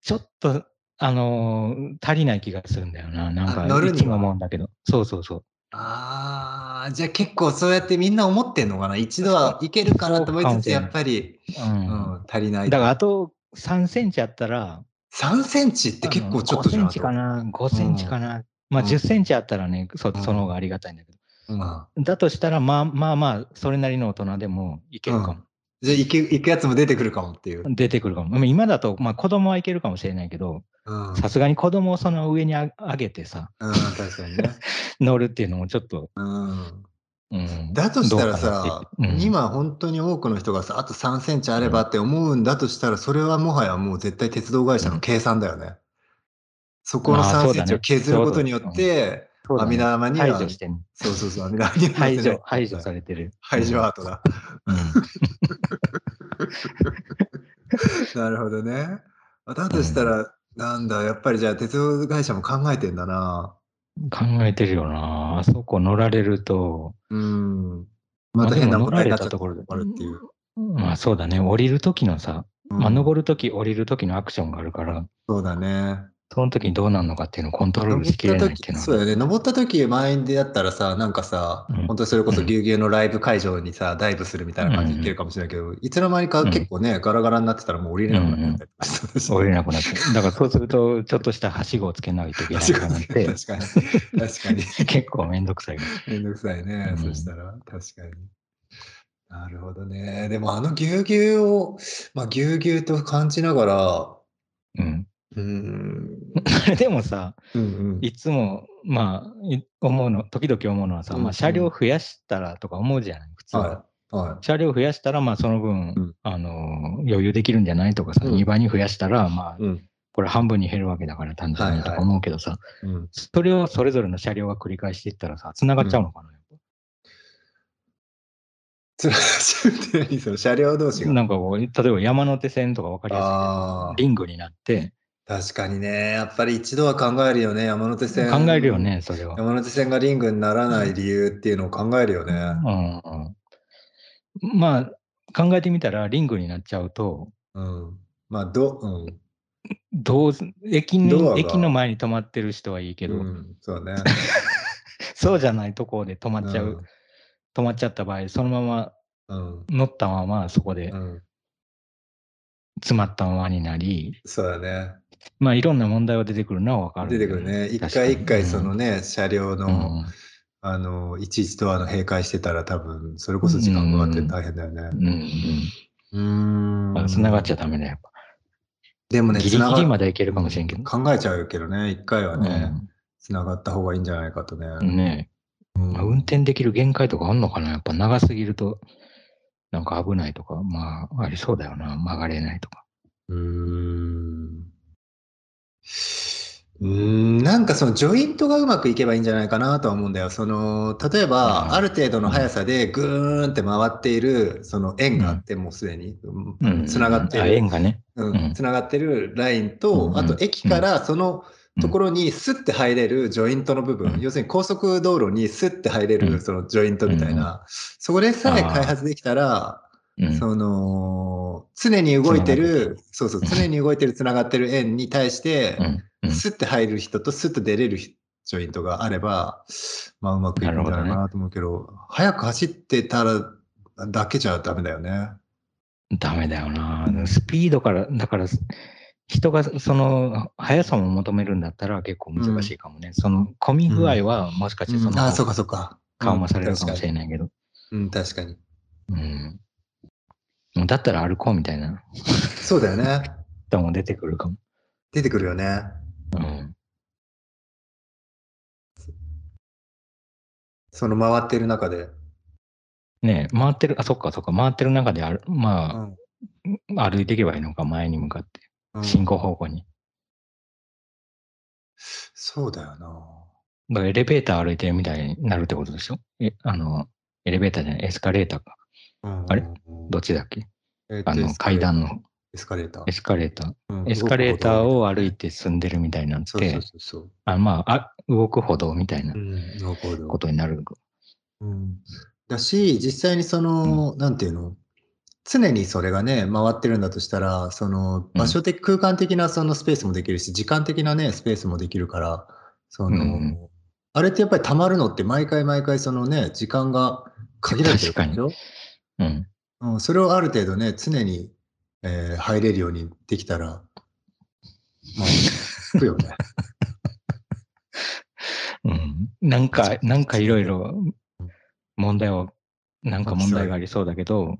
ちょっと、あのー足りない気がするんだよな。なんか、あ乗るにはいつも思うんだけど。そうそうそう。あああ、じゃあ結構そうやってみんな思ってんのかな？一度はいけるかなと思いつつ、やっぱり、うん。うん、足りない。だからあと3センチあったら、3センチって結構ちょっとじゃ5セん。ンチかな、5センチかな？まあうん10センチあったらね、そうんその方がありがたいんだけど。うんだとしたら、まあまあまあ、それなりの大人でもいけるかも。じゃあ行く行くやつも出てくるかもっていう。出てくるかも。まあ今だと、まあ子供はいけるかもしれないけど、さすがに子供をその上にあ上げてさ、確かにね。乗るっていうのもちょっと、うんうん。だとしたらさ、うん今本当に多くの人がさ、あと3センチあればって思うんだとしたら、それはもはやもう絶対鉄道会社の計算だよね。そこの3あーそうだねセンチを削ることによって、阿弥陀山には、そうそうそう、阿弥陀山には排除、排除されてる。排除アートだ。うん。なるほどね。あだとしたら、なんだ、やっぱりじゃあ鉄道会社も考えてんだな。考えてるよな。あそこ乗られると、うん。また変なまあでも問題になっちゃった乗られたところであるっていう。まあそうだね、降りる時のさ、まあうん登る時降りる時のアクションがあるから、そうだね。その時にどうなるのかっていうのをコントロールしきれないっていうのは。そうだよね。登った時、満員でやったらさ、なんかさ、うん本当にそれこそうんぎゅうぎゅうのライブ会場にさ、ダイブするみたいな感じでいけるかもしれないけど、いつの間にかうん結構ね、ガラガラになってたらもう降りれなくなっちゃったりとかしたし降りれなくなって。だからそうすると、ちょっとしたはしごをつけないといけない確かに、からって、確かに。確かに。結構めんどくさい。めんどくさいね、うんそしたら、確かに。なるほどね。でもあのぎゅうぎゅうを、まあぎゅうぎゅうと感じながら、うん。うーん、でもさ、うんうん。いつも、まあ、い思うの、時々思うのはさ、うんまあ、車両増やしたらとか思うじゃない、普通は。はい。はい。車両増やしたら、まあ、その分、うんあの、余裕できるんじゃないとかさ、うん2倍に増やしたら、まあ、うん。これ半分に減るわけだから単純にとかはいはい思うけどさ、うん。それをそれぞれの車両が繰り返していったらさ、繋がっちゃうのかな、つらしって何その車両同士が。なんかこう、例えば山手線とか分かりやすいリングになって、あ、確かにね。やっぱり一度は考えるよね。山手線。考えるよ。ね、それは。山手線がリングにならない理由っていうのを考えるよね。うんうん、まあ、考えてみたら、リングになっちゃうと、うん。まあ、ど、うん。どう駅に駅の前に止まってる人はいいけど、うん、そうね。そうじゃないところで止まっちゃう、止まっちゃった場合、そのままうん。うん。乗ったままそこでうん。詰まったままになり、そうだね。まあいろんな問題は出てくるのはわかる出よ。てくるね。一回一回そのね、車両うの、んあの、いちいちドアの閉会してたら多分、それこそ時間かかって大変だよね。うんうん。うーん。つながっちゃダメだよ。やっぱでもね、ギリギリまでいけるかもしれんけど。考えちゃうけどね、一回はね、つながった方がいいんじゃないかとね。うんねうんまあ運転できる限界とかあんのかなやっぱ長すぎると、なんか危ないとか、まあありそうだよな。曲がれないとか。うーん。うーん、なんかそのジョイントがうまくいけばいいんじゃないかなとは思うんだよ。その、例えうん。ば、ある程度の速さでぐーんって回っている、その円があって、もうすでに、うん。つながってあ、る円、がね。ううん。ん、つながってるラインうん。と、うん。あと駅からそのところにスッて入れるジョイントの部分、うん。要するに高速道路にスッて入れうん。るそのジョイントみたいな、それさえ開発できたら、うん。その、常に動いてる、そうそう、常に動いてる、つながってる円に対してう、ん。うんスッて入る人とスッと出れるジョイントがあれば、まあうまくいくんじゃないかなと思うけど、速く走ってたらだけじゃダメだよね。ダメだよな。スピードから、だから、人がその速さも求めるんだったら結構難しいかもね。その混み具合はもしかしてその、ああ、そうかそうか。緩和されるかもしれないけど。うん、確かに。うん。もうだったら歩こうみたいなそうだよね。人も出てくるかも。出てくるよね。うん。その回ってる中で。ねえ回ってる、あ、そっかそっか、回ってる中である、まうんあ、歩いていけばいいのか、前に向かって、うん進行方向に。そうだよな。だからエレベーター歩いてるみたいになるってことでしょ？え、あの、エレベーターじゃない、エスカレーターか。あれ？どっちだっけ？えっとあの、階段の。エスカレーター。エ。スカレーター。うん。エスカレーターを歩いてて進んでるみたいになっそうそうて、そうそう。あまああ、動く歩道みたいなことになる。うん。だし、実際にその、なんていうの、常にそれがね、回ってるんだとしたら、その場所的、空間的なそのスペースもできるし、時間的なね、スペースもできるから、その、うんあれってやっぱり溜まるのって毎回毎回そのね、時間が限られてるでしょ？うん。うん、それをある程度ね、常に、えー入れるようにできたら、まあ、つくよね。うん。なんか、なんかいろいろ問題は、なんか問題がありそうだけど、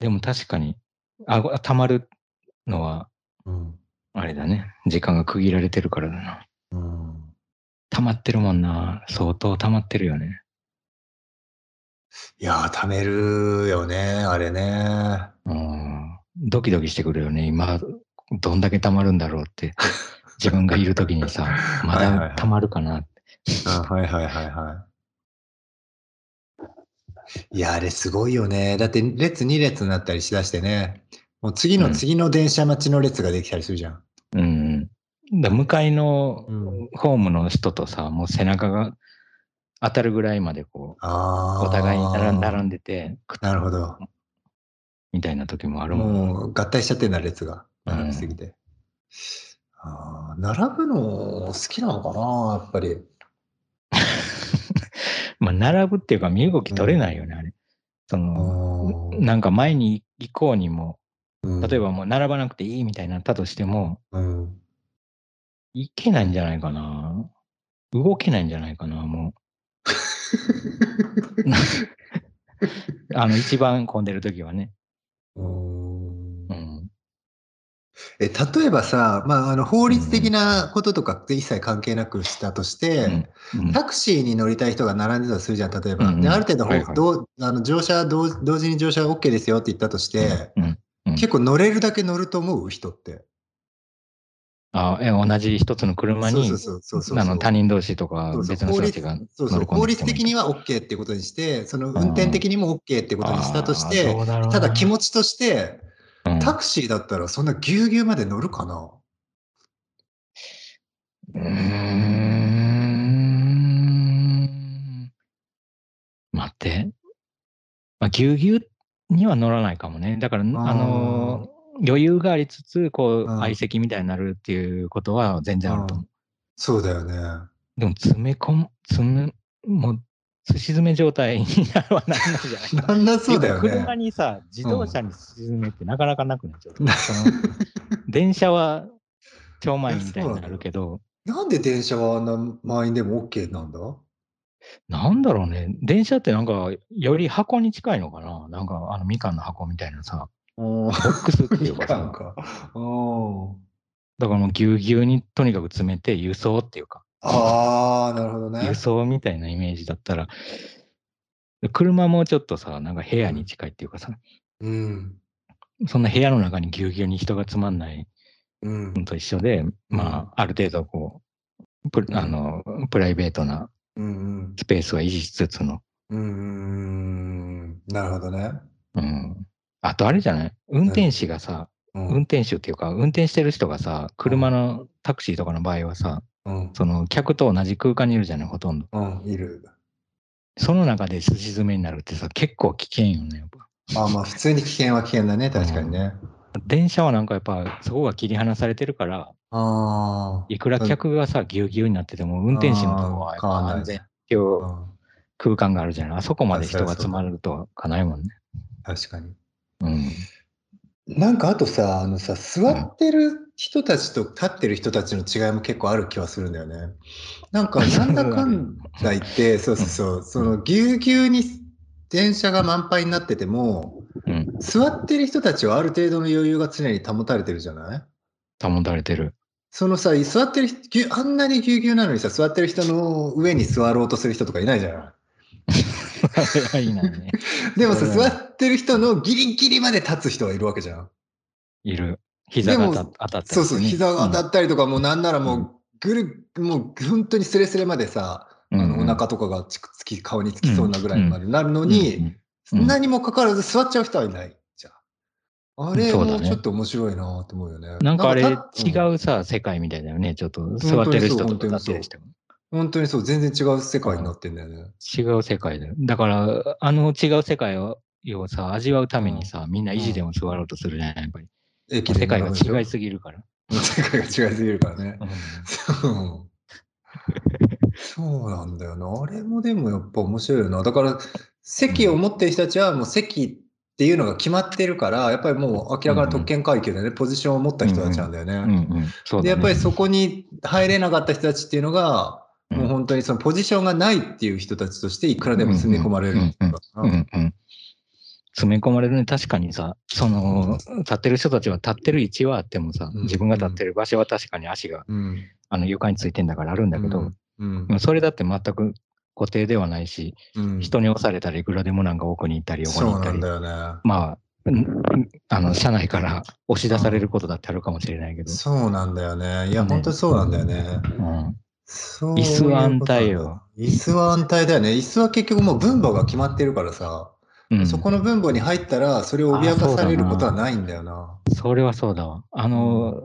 でも確かに、あご、溜まるのは、うん。あれだね。時間が区切られてるからだな。うん。溜まってるもんな。相当溜まってるよね。いやー、貯めるよね、あれね。うん。ドキドキしてくるよね。今、どんだけ溜まるんだろうって。自分がいるときにさ、まだ溜まるかなって。あはいはいはいはい。いや、あれすごいよね。だって列2列になったりしだしてね。もう次のうん次の電車待ちの列ができたりするじゃん。うん。だ向かいのうんホームの人とさ、もう背中が当たるぐらいまでこああ。う、お互いに並んでて、なるほど。みたいな時もあるもん。もう合体しちゃってんだ、列が。並びすぎて。あー並ぶの好きなのかな、やっぱり。まあ、並ぶっていうか、身動き取れないよね、あれ。その、なんか前に行こうにも、例えばもう並ばなくていいみたいになったとしても、うん、いけないんじゃないかな。動けないんじゃないかな、もう。あの、一番混んでる時はね。うん。うん。え例えばさ、まあ、あの法律的なこととかって一切関係なくしたとして、うん。タクシーに乗りたい人が並んでたとするじゃん、例えば。うんうん。である程度、はいはい。どうあの乗車同、同時に乗車 OK ですよって言ったとして、うん。うん。結構乗れるだけ乗ると思う？人って。あえ同じ一つの車にそうそうそうそうあの他人同士とか別の人たちが法律的には OK っていうことにして、その運転的にも OK ってことにしたとして、ただ気持ちとして、うん。タクシーだったらそんなぎゅうぎゅうまで乗るかな？うーん。待って。まあ、ぎゅうぎゅうには乗らないかもね。だから、あのー余裕がありつつ、こう、うん相席みたいになるっていうことは全然あると思う。そうだよね。でも、詰め込む、詰め、もう、すし詰め状態になるはなんないじゃないかな。なんだそうだよでも車ね。にさ、自動車に沈めってなかなかなくなっちゃう。その電車は超満員みたいになるけど、なんで電車はあんな満員でも OK なんだ？なんだろうね。電車ってなんか、より箱に近いのかななんか、あの、みかんの箱みたいなさ、ボボックスっていうかさ、か。うんだからもうぎゅうぎゅうにとにかく詰めて輸送っていうか、ああ、なるほどね輸。送みたいなイメージだったら、車もちょっとさ、なんか部屋に近いっていうかさ、うん。そんな部屋の中にぎゅうぎゅうに人がつまんないうんの。と一緒で、まあ、ある程度こう、プあの、プライベートなうんスペースは維持しつつの、うん。うん。なるほどね。うん。あとあれじゃない？運転士がさ、うん運転手っていうか、運転してる人がさ、車のタクシーとかの場合はさ、うん。その客と同じ空間にいるじゃない、ほとんど。うん。いる。その中で寿司詰めになるってさ、結構危険よね、やっぱ。あまあ、普通に危険は危険だね。確かにね。電車はなんかやっぱ、そこが切り離されてるから、ああ。いくら客がさ、ぎゅうぎゅうになってても、運転士のとこはやっぱ安全っていううん空間があるじゃない？あそこまで人が集まるとはかないもんね。確かに。うん。なんかあとさ、あのさ、座ってる人たちと立ってる人たちの違いも結構ある気はするんだよね。なんか、なんだかんだ言って、そうそうそう、そのぎゅうぎゅうに電車が満杯になってても、うん。座ってる人たちはある程度の余裕が常に保たれてるじゃない？保たれてる。そのさ、座ってるあんなにぎゅうぎゅうなのにさ、座ってる人の上に座ろうとする人とかいないじゃない いいなね。でもさ、うん座ってる人のギリギリまで立つ人はいるわけじゃん。いる。膝が当たったりそうそう、ね膝が当たうんったりとか、もうなんならもう、ぐる、もう本当にスレスレまでさ、あのうんうんお腹とかがつくつき、顔につきそうなぐらいまでなるのうんに、うんうん何もかかわらず座っちゃう人はいないじゃん。あれもちょっと面白いなと思うよね。なんかあれた違うさ、世界みたいだよね。ちょっと座ってる人と本当にそう立ってる人。本当にそう、全然違う世界になってんだよね。違う世界だよ。だから、あの違う世界ををさ、味わうためにさ、みんな維持でも座ろうとするじゃない、やっぱり。駅で世界が違いすすぎるから。世界が違いすぎるからね。うんそうそうなんだよな。あれもでもやっぱ面白いよな。だから、席を持ってる人たちはもう席っていうのが決まってるから、やっぱりもう明らかな特権階級でね、ポジションを持った人たちなんだよね。で、やっぱりそこに入れなかった人たちっていうのが、うんもう本当にそのポジションがないっていう人たちとしていくらでも詰め込まれる。詰め込まれるね。確かにさ、その、立ってる人たちは立ってる位置はあってもさ、うん自分が立ってる場所は確かに足がうん。あの床についてんだからあるんだけど、うんそれだって全く固定ではないし、うん、人に押されたらいくらでもなんか奥に行ったり横に行ったり、なんだよね。まあ、うんあの、車内から押し出されることだってあるかもしれないけど、そうなんだよね。いや、ね本当にそうなんだよね。うん、そう椅子は安泰よ。椅子は安泰だよね。椅子は結局もう分母が決まってるからさ、うん、そこの分母に入ったら、それを脅かされることはないんだよな。それはそうだわ。あの、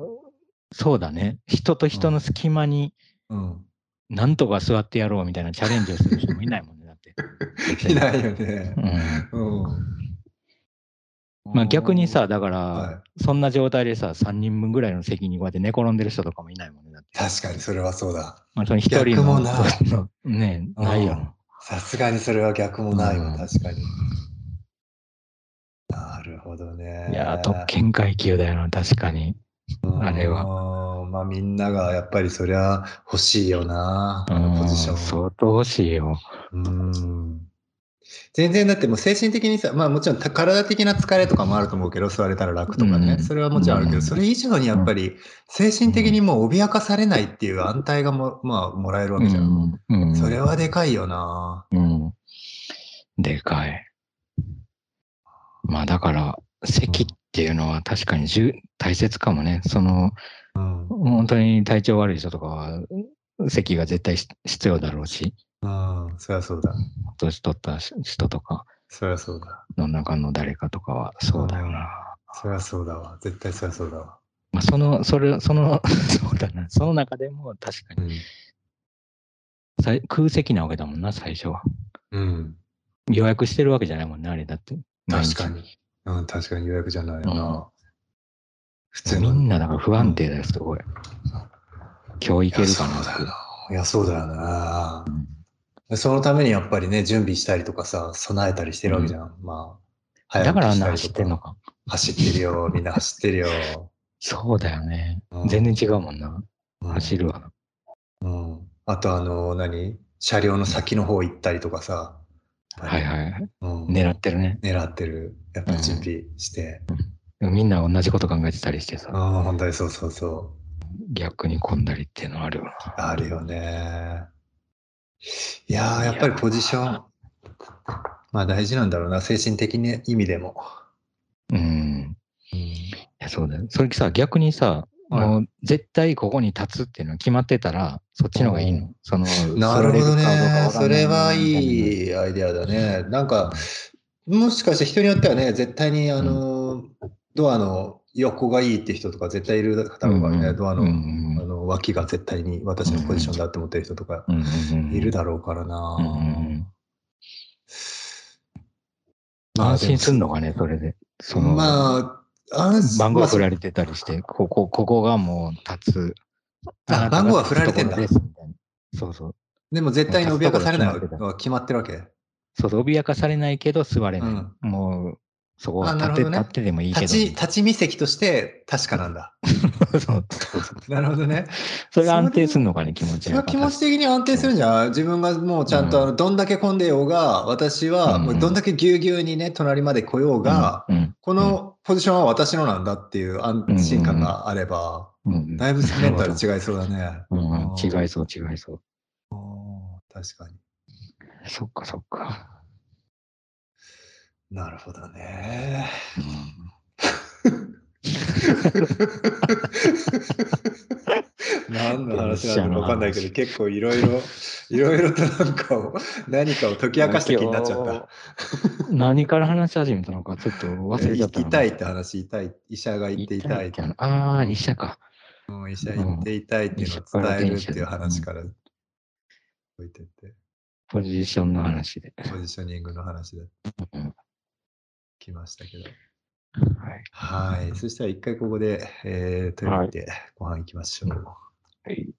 そうだね。人と人の隙間にうん。なんとか座ってやろうみたいなチャレンジをする人もいないもんね、だって。いないよね。うん。うん。まあ逆にさ、だかはら、そんな状態でさ、3人分ぐらいの席にこうやって寝転んでる人とかもいないもんね。確かにそれはそうだ。まあ、その一人の。逆もないそう ねないよな。さすがにそれは逆もないわ、うん確かに。なるほどね。いやー、特権階級だよな、確かに。あれはは。まあみんながやっぱりそりゃ欲しいよな、あのポジション。相当欲しいよ。うん全然だってもう精神的にさ、まあもちろんた体的な疲れとかもあると思うけど、座れたら楽とかね、うんそれはもちろんあるけど、うんそれ以上にやっぱり精神的にもう脅かされないっていう安泰がも、まあもらえるわけじゃん。うんうんそれはでかいよな。うん。でかい。まあだから、席っていうのは確かに重大切かもね。その、うん。本当に体調悪い人とかは、席が絶対し必要だろうし、うん、そりゃそうだ。年取った人とかそりゃそうだ。の中の誰かとかはそうだよな。そりゃそうだわ。絶対そりゃそうだわ。まあ、その、それ、その、そうだな。その中でも確かに、さい空席なわけだもんな、最初は。うん。予約してるわけじゃないもんね、あれだって。確かに。うん、確かに予約じゃないよな。うん普通の。みんなだから不安定だよ、すごい。今日行けるかないやそうだよな。いや、そうだよなうん。でそのためにやっぱりね、準備したりとかさ、備えたりしてるわけじゃん。まあ、だからあんな走ってんのか。走ってるよ。みんな走ってるよ。そうだよねう。ん全然違うもんな。うん走るわな。うん。あと、あの、何？車両の先の方行ったりとかさ。はいはい。うん、狙ってるね。狙ってる。やっぱ準備して。みんな同じこと考えてたりしてさ、ああ、本当にそうそうそ逆に混んだりっていうのはあるよな。う。あるよね。いやー、やっぱりポジション、まあ大事なんだろうな。精神的な意味でも。うん。うんいや、そうだよ。それさ、逆にさ、はいもう絶対ここに立つっていうのが決まってたら、そっちの方がいいの？その、なるほどね。それはいいアイデアだね。なんか、もしかして人によってはね、絶対にあの、ドアの横がいいって人とか絶対いるだろうからね、うんドアの,、あの脇が絶対に私のポジションだって思ってる人とかいるだろうからな。安心すんのかね、それで。その、まあ、安心番号まあ振られてたりして、ここ、ここがもう立つ。あ番号は振られてんだそうそう。でも絶対に脅かされないのは決まってるわけ。そうそう、脅かされないけど座れない。うんもう、そこは立って、ね立ってでもいいけど。立ち、立ち見席として確かなんだ。そうそうそうなるほどね。それが安定するのかね、気持ちが。気持ち的に安定するんじゃん。自分がもうちゃんとあのどんだけ混んでようが、私はうんもうどんだけぎゅうぎゅうにね、隣まで来ようが、うん、このポジションは私のなんだっていう安心感があれば。だいぶメンタル違いそうだね。うんうん、違い。いそう、違いそう。確かに。そっか、そっか。なるほどね。何の話なのか分かんないけど、結構いろいろ、いろいろとなんかを、何かを解き明かした気になっちゃった。た。何から話し始めたのか、ちょっと忘れちゃったな。痛いって話、痛い。医者が言って痛いって話ああ、医者か。もう医者言って痛いっていうのを伝えるっていう話から置いてって、ポジションの話で。ポジショニングの話でうん来ましたけど。はい。はい。そしたら一回ここで、えー、トイレ行ってご飯行きましょう。はい